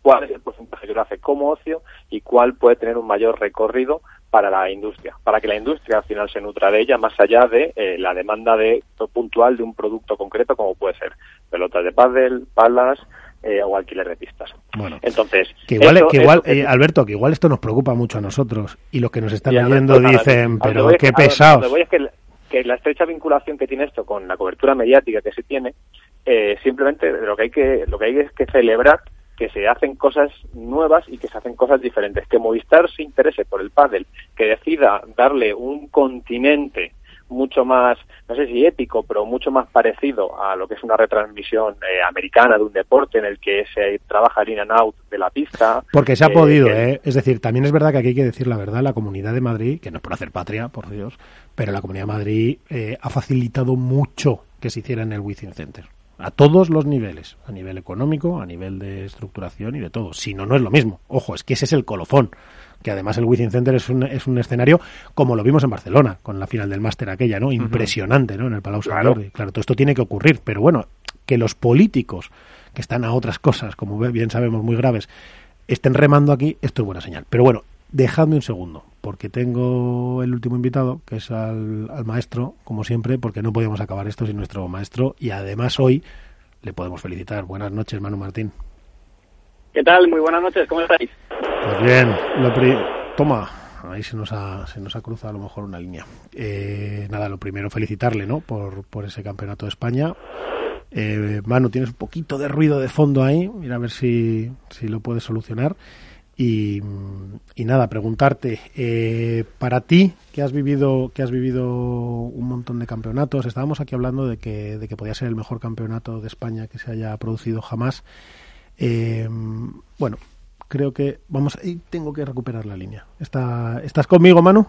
cuál es el porcentaje que lo hace como ocio y cuál puede tener un mayor recorrido para la industria, para que la industria al final se nutra de ella más allá de eh, la demanda de puntual de un producto concreto como puede ser pelotas de pádel, palas eh, o alquiler de pistas. Bueno. Entonces, Que igual, que eh, Alberto, que igual esto nos preocupa mucho a nosotros y los que nos están oyendo dicen, a pero qué a donde- pesados. voy es que, la- que la estrecha vinculación que tiene esto con la cobertura mediática que se tiene, eh, simplemente lo que hay que lo que hay es que celebrar que se hacen cosas nuevas y que se hacen cosas diferentes. Que Movistar se interese por el pádel, que decida darle un continente mucho más, no sé si épico, pero mucho más parecido a lo que es una retransmisión eh, americana de un deporte en el que se trabaja el in and out de la pista. Porque se ha eh, podido, que- ¿eh? Es decir, también es verdad que aquí hay que decir la verdad, la Comunidad de Madrid, que no es por hacer patria, por Dios, pero la Comunidad de Madrid eh, ha facilitado mucho que se hiciera en el Wizzing Center. A todos los niveles, a nivel económico, a nivel de estructuración y de todo. Si no, no es lo mismo. Ojo, es que ese es el colofón. Que además el Wizzing Center es un, es un escenario como lo vimos en Barcelona, con la final del máster aquella, ¿no? Impresionante, ¿no? En el Palau Claro. Jordi. Claro, todo esto tiene que ocurrir. Pero bueno, que los políticos que están a otras cosas, como bien sabemos, muy graves, estén remando aquí, esto es buena señal. Pero bueno, dejadme un segundo, porque tengo el último invitado, que es al, al maestro, como siempre, porque no podíamos acabar esto sin nuestro maestro, y además hoy le podemos felicitar. Buenas noches, Manu Martín. ¿Qué tal? Muy buenas noches, ¿cómo estáis? Pues bien, lo pri- toma, ahí se nos ha, se nos ha cruzado a lo mejor una línea. Eh, nada, lo primero felicitarle, ¿no? Por, por ese campeonato de España. Eh, Manu, tienes un poquito de ruido de fondo ahí, mira a ver si, si lo puedes solucionar. Y, y nada, preguntarte, eh, para ti, que has vivido, que has vivido un montón de campeonatos, estábamos aquí hablando de que, de que podía ser el mejor campeonato de España que se haya producido jamás. Eh, bueno, creo que vamos, y tengo que recuperar la línea. ¿Está, ¿Estás conmigo, Manu?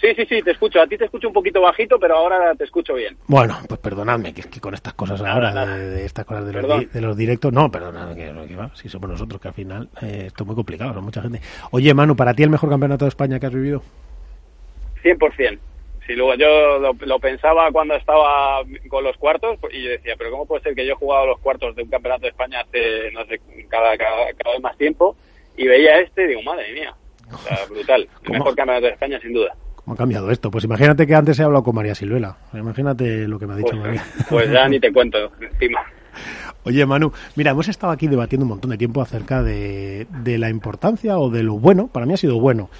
Sí, sí, sí, te escucho. A ti te escucho un poquito bajito, pero ahora te escucho bien. Bueno, pues perdonadme, que es que con estas cosas ahora. De, de estas cosas de los, di- de los directos, no, perdonad, que, que va, si somos nosotros, que al final eh, esto es muy complicado, son mucha gente. Oye, Manu, ¿para ti el mejor campeonato de España que has vivido? 100%. Sí, luego yo lo, lo pensaba cuando estaba con los cuartos y yo decía, pero ¿cómo puede ser que yo he jugado los cuartos de un campeonato de España hace, no sé, cada, cada, cada vez más tiempo y veía este y digo, madre mía, o sea, brutal. El ¿Cómo? mejor campeonato de España, sin duda. ¿Cómo ha cambiado esto? Pues imagínate que antes he hablado con María Silvela. Imagínate lo que me ha dicho Pues, María. pues ya ni te [laughs] cuento, encima. Oye, Manu, mira, hemos estado aquí debatiendo un montón de tiempo acerca de, de la importancia o de lo bueno, para mí ha sido bueno,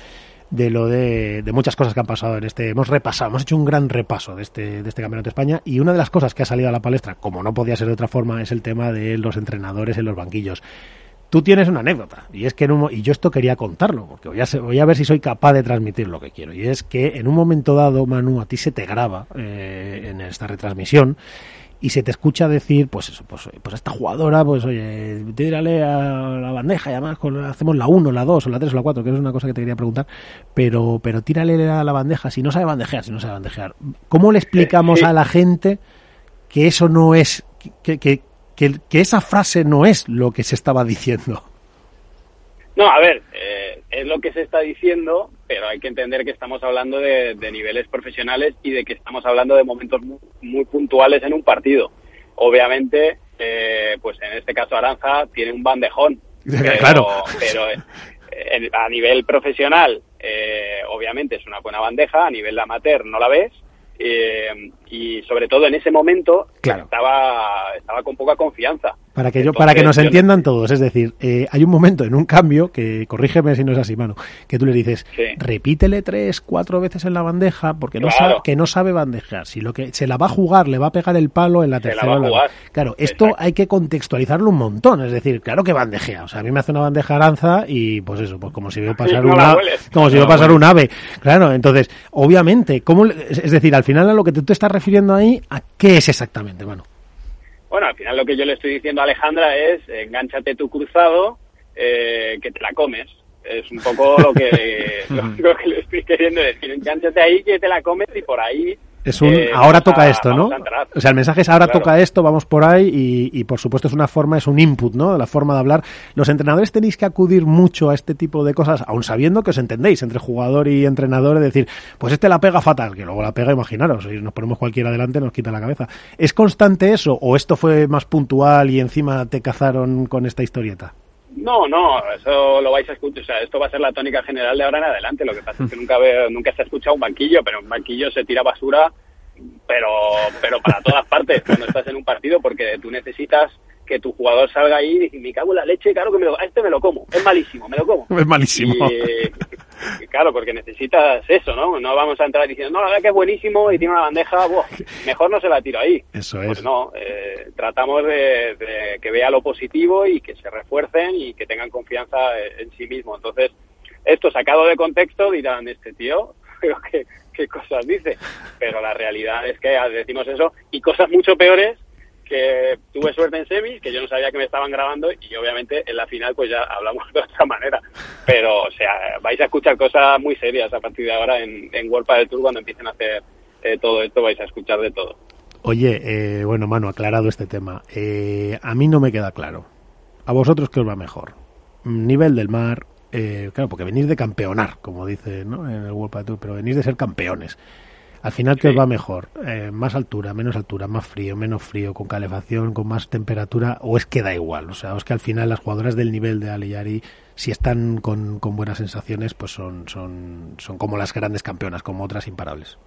de lo de, de, muchas cosas que han pasado en este. Hemos repasado, hemos hecho un gran repaso de este, de este Campeonato de España y una de las cosas que ha salido a la palestra, como no podía ser de otra forma, es el tema de los entrenadores en los banquillos. Tú tienes una anécdota y es que en un, y yo esto quería contarlo porque voy a, voy a ver si soy capaz de transmitir lo que quiero y es que en un momento dado Manu a ti se te graba eh, en esta retransmisión y se te escucha decir, pues eso, pues, pues esta jugadora, pues oye, tírale a la bandeja y además hacemos la 1, la 2 o la 3 o la 4, que es una cosa que te quería preguntar, pero, pero tírale a la bandeja, si no sabe bandejear, si no sabe bandejear. ¿Cómo le explicamos sí. a la gente que eso no es, que, que, que, que, esa frase no es lo que se estaba diciendo? No, a ver, eh, es lo que se está diciendo, pero hay que entender que estamos hablando de, de niveles profesionales y de que estamos hablando de momentos muy, muy puntuales en un partido. Obviamente, eh, pues en este caso Aranza tiene un bandejón, pero, [laughs] claro. pero eh, a nivel profesional, eh, obviamente es una buena bandeja, a nivel amateur no la ves, eh, y sobre todo en ese momento claro. estaba, estaba con poca confianza. Para que, yo, para que nos entiendan todos, es decir, eh, hay un momento en un cambio, que corrígeme si no es así, mano, que tú le dices, sí. repítele tres, cuatro veces en la bandeja, porque no sabe, que no sabe bandejar. Si lo que se la va a jugar, le va a pegar el palo en la se tercera. La va a claro, esto Exacto. hay que contextualizarlo un montón, es decir, claro que bandejea. O sea, a mí me hace una bandeja aranza y pues eso, pues como si veo pasar [laughs] no una, como si no veo pasar un ave. Claro, entonces, obviamente, ¿cómo, es decir, al final a lo que tú te estás refiriendo ahí, ¿a qué es exactamente, mano? Bueno, al final lo que yo le estoy diciendo a Alejandra es engánchate tu cruzado, eh, que te la comes. Es un poco lo que, [laughs] lo que le estoy queriendo decir. Engánchate ahí, que te la comes y por ahí es un eh, ahora toca a, esto, ¿no? O sea, el mensaje es ahora claro. toca esto, vamos por ahí y, y, por supuesto es una forma, es un input, ¿no? La forma de hablar. Los entrenadores tenéis que acudir mucho a este tipo de cosas, aun sabiendo que os entendéis entre jugador y entrenador, es decir, pues este la pega fatal, que luego la pega, imaginaros, si nos ponemos cualquiera adelante nos quita la cabeza. ¿Es constante eso o esto fue más puntual y encima te cazaron con esta historieta? No, no, eso lo vais a escuchar. O sea, esto va a ser la tónica general de ahora en adelante. Lo que pasa es que [laughs] nunca, veo, nunca se ha escuchado un banquillo, pero un banquillo se tira basura pero pero para todas partes cuando estás en un partido porque tú necesitas que tu jugador salga ahí y me cago en la leche, claro que me lo, a este me lo como, es malísimo, me lo como. [laughs] Es malísimo. Y, claro, porque necesitas eso, ¿no? No vamos a entrar diciendo, no, la verdad que es buenísimo y tiene una bandeja, buah, [laughs] mejor no se la tiro ahí. Eso es. Pues no, eh, tratamos de, de, que vea lo positivo y que se refuercen y que tengan confianza en, sí mismo. Entonces, esto sacado de contexto dirán, este tío, [laughs] pero que qué cosas dice. Pero la realidad es que decimos eso y cosas mucho peores que tuve suerte en semis, que yo no sabía que me estaban grabando y obviamente en la final pues ya hablamos [laughs] de otra manera. Pero, o sea, vais a escuchar cosas muy serias a partir de ahora en, en World del Tour cuando empiecen a hacer eh, todo esto, vais a escuchar de todo. Oye, eh, bueno, Manu, aclarado este tema. Eh, a mí no me queda claro. ¿A vosotros qué os va mejor? Nivel del mar, eh, claro, porque venís de campeonar, como dice ¿no? en el World Tour, pero venís de ser campeones. Al final, ¿qué sí. os va mejor? Eh, ¿Más altura, menos altura, más frío, menos frío, con calefacción, con más temperatura? ¿O es que da igual? O sea, es que al final las jugadoras del nivel de Aliyari, si están con, con buenas sensaciones, pues son, son, son como las grandes campeonas, como otras imparables.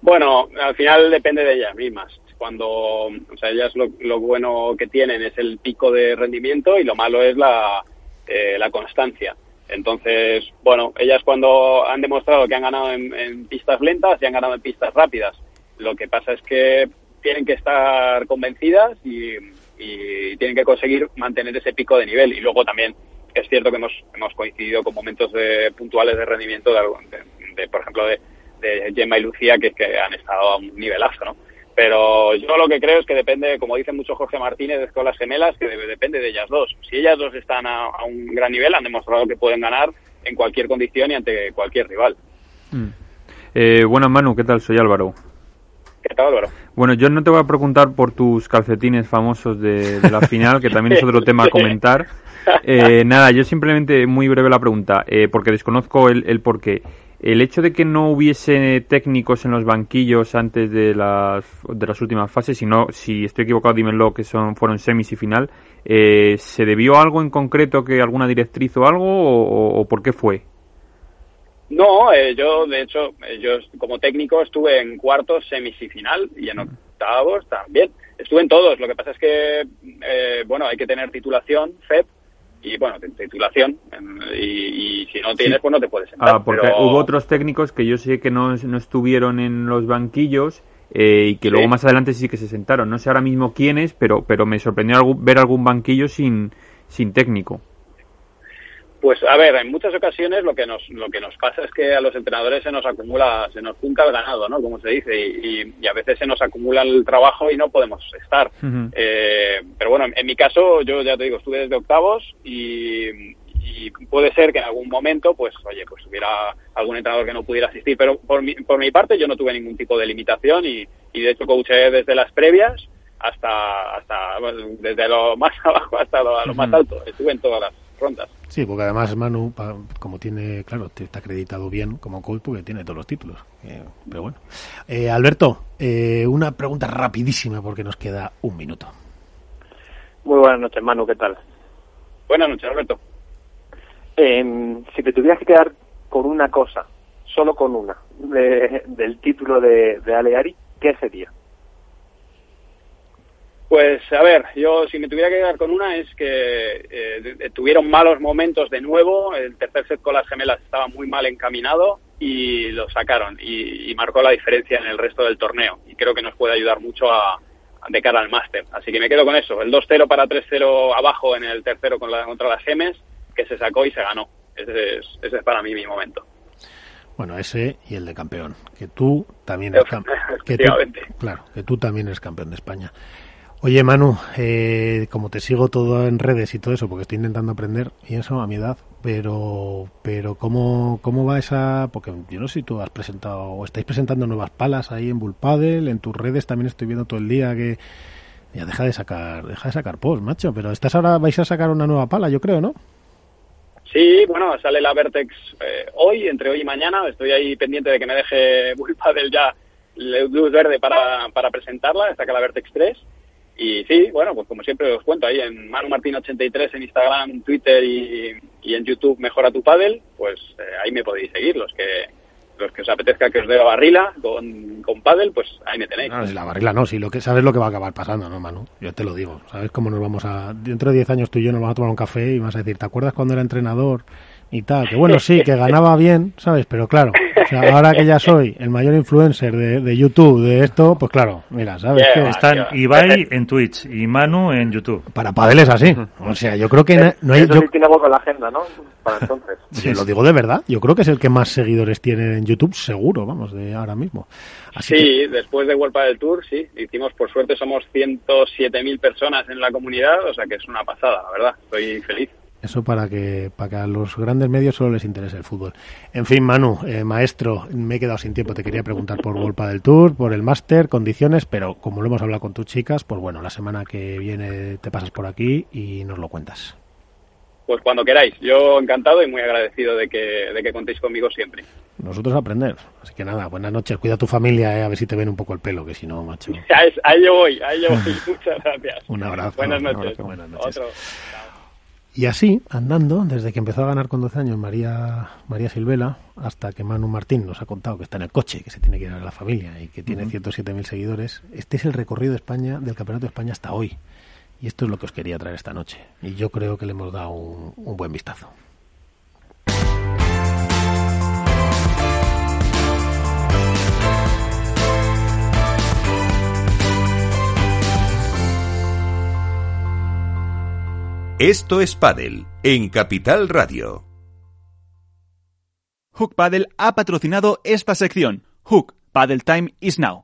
Bueno, al final depende de ellas mismas. Cuando, o sea, ellas lo, lo bueno que tienen es el pico de rendimiento y lo malo es la, eh, la constancia. Entonces, bueno, ellas cuando han demostrado que han ganado en, pistas lentas y han ganado en pistas rápidas. Lo que pasa es que tienen que estar convencidas y, y tienen que conseguir mantener ese pico de nivel. Y luego también es cierto que hemos, hemos coincidido con momentos de, puntuales de rendimiento, de, de, de por ejemplo, de, de Gemma y Lucía, que, que han estado a un nivelazo, ¿no? Pero yo lo que creo es que depende, como dice mucho Jorge Martínez con las gemelas, que depende de ellas dos. Si ellas dos están a, a, un gran nivel, han demostrado que pueden ganar en cualquier condición y ante cualquier rival. Mm. Eh, buenas, Manu, ¿qué tal? Soy Álvaro. ¿Qué tal, Álvaro? Bueno, yo no te voy a preguntar por tus calcetines famosos de, de la final, que también es otro tema a comentar. [laughs] Eh, nada, yo simplemente muy breve la pregunta, eh, porque desconozco el, el porqué. El hecho de que no hubiese técnicos en los banquillos antes de las, de las últimas fases, si, no, si estoy equivocado, dímelo, que son, fueron semis y final, eh, ¿se debió a algo en concreto, que alguna directriz o algo, o, o por qué fue? No, eh, yo de hecho, eh, yo como técnico estuve en cuartos, semis y final, y en octavos también. Estuve en todos, lo que pasa es que, eh, bueno, hay que tener titulación, FEP, y bueno, titulación, y, y si no tienes, pues no te puedes sentar. Ah, porque pero- hubo otros técnicos que yo sé que no, no estuvieron en los banquillos eh, y que luego más adelante sí que se sentaron. No sé ahora mismo quiénes, pero, pero me sorprendió algún- ver algún banquillo sin, sin técnico. Pues a ver, en muchas ocasiones lo que nos lo que nos pasa es que a los entrenadores se nos acumula, se nos junta el ganado, ¿no? Como se dice, y, y- y a veces se nos acumula el trabajo y no podemos estar. Eh, pero bueno, en mi caso, yo ya te digo, estuve desde octavos y, y puede ser que en algún momento, pues, oye, pues hubiera algún entrenador que no pudiera asistir. Pero por mi, por mi parte, yo no tuve ningún tipo de limitación y, y de hecho coaché desde las previas hasta, hasta desde lo [laughs] más abajo hasta lo, a lo más alto. Estuve en todas las rondas. Sí, porque además Manu, pa- como tiene, claro, te- está acreditado bien como coach porque tiene todos los títulos. Eh, pero bueno. Eh, Alberto, eh, una pregunta rapidísima porque nos queda un minuto. Muy buenas noches, Manu, ¿qué tal? Buenas noches, Alberto. Em, si te tuvieras que quedar con una cosa, solo con una, de- del título de, de Aleari, ¿qué sería? Pues a ver, yo si me tuviera que quedar con una es que eh, tuvieron malos momentos de nuevo, el tercer set con las gemelas estaba muy mal encaminado y lo sacaron y, y marcó la diferencia en el resto del torneo y creo que nos puede ayudar mucho a, a- de cara al máster. Así que me quedo con eso, el 2-0 para 3-0 abajo en el tercero con la- contra las gemes que se sacó y se ganó. Ese es, ese es para mí mi momento. Bueno, ese y el de campeón. Que tú también eres campeón. [laughs] Que tú, Efectivamente. claro, que tú también eres campeón de España. Oye, Manu, eh, como te sigo todo en redes y todo eso, porque estoy intentando aprender, y eso a mi edad, pero, pero ¿cómo, cómo va esa...? Porque yo no sé si tú has presentado, o estáis presentando nuevas palas ahí en Bullpadel, en tus redes también estoy viendo todo el día que... Ya deja de sacar, deja de sacar post, macho, pero estás ahora, vais a sacar una nueva pala, yo creo, ¿no? Sí, bueno, sale la Vertex eh, hoy, entre hoy y mañana. Estoy ahí pendiente de que me deje Bullpadel ya luz verde para, para presentarla. Acá la Vertex 3. Y sí, bueno, pues como siempre os cuento ahí en Manu Martín 83 en Instagram, Twitter y, en YouTube Mejora tu Padel, pues eh, ahí me podéis seguir. Los que los que os apetezca que os dé la barrila con, con Padel, pues ahí me tenéis. No, si la barrila no, si lo que sabes lo que va a acabar pasando, ¿no, Manu? Yo te lo digo. ¿Sabes cómo nos vamos a. Dentro de 10 años tú y yo nos vamos a tomar un café y vas a decir, ¿te acuerdas cuando era entrenador y tal? Que bueno, sí, que ganaba bien, ¿sabes? Pero claro, o sea, ahora que ya soy el mayor influencer de, de YouTube, de esto, pues claro, mira, ¿sabes? que Están Ibai en Twitch y Manu en YouTube. Para Padel es así. O sea, yo creo que no- no hay. Eso Yo, sí tiene algo con la agenda, ¿no? Para entonces. [laughs] yo lo digo de verdad. Yo creo que es el que más seguidores tiene en YouTube, seguro, vamos, de ahora mismo. Así que- sí, después de World del Tour, sí. Hicimos, por suerte, somos 107.000 personas en la comunidad, o sea que es una pasada, la verdad. Estoy feliz. Eso para que, para que a los grandes medios solo les interese el fútbol. En fin, Manu, eh, maestro, me he quedado sin tiempo. Te quería preguntar por Volpa del Tour, por el máster, condiciones, pero como lo hemos hablado con tus chicas, pues bueno, la semana que viene te pasas por aquí y nos lo cuentas. Pues cuando queráis. Yo encantado y muy agradecido de que, de que contéis conmigo siempre. Nosotros aprender. Así que nada, buenas noches. Cuida a tu familia, eh, a ver si te ven un poco el pelo, que si no, macho. [laughs] Ahí, yo voy, ahí yo voy. [laughs] Muchas gracias. Un abrazo. Buenas noches. abrazo. Buenas noches. Otro. Y así, andando, desde que empezó a ganar con 12 años María, María Silvela, hasta que Manu Martín nos ha contado que está en el coche, que se tiene que ir a la familia y que tiene Ujú. 107.000 seguidores, este es el recorrido de España, del Campeonato de España hasta hoy. Y esto es lo que os quería traer esta noche. Y yo creo que le hemos dado un, un buen vistazo. Esto es Padel en Capital Radio. Hook Paddle ha patrocinado esta sección. Hook Paddle Time is now.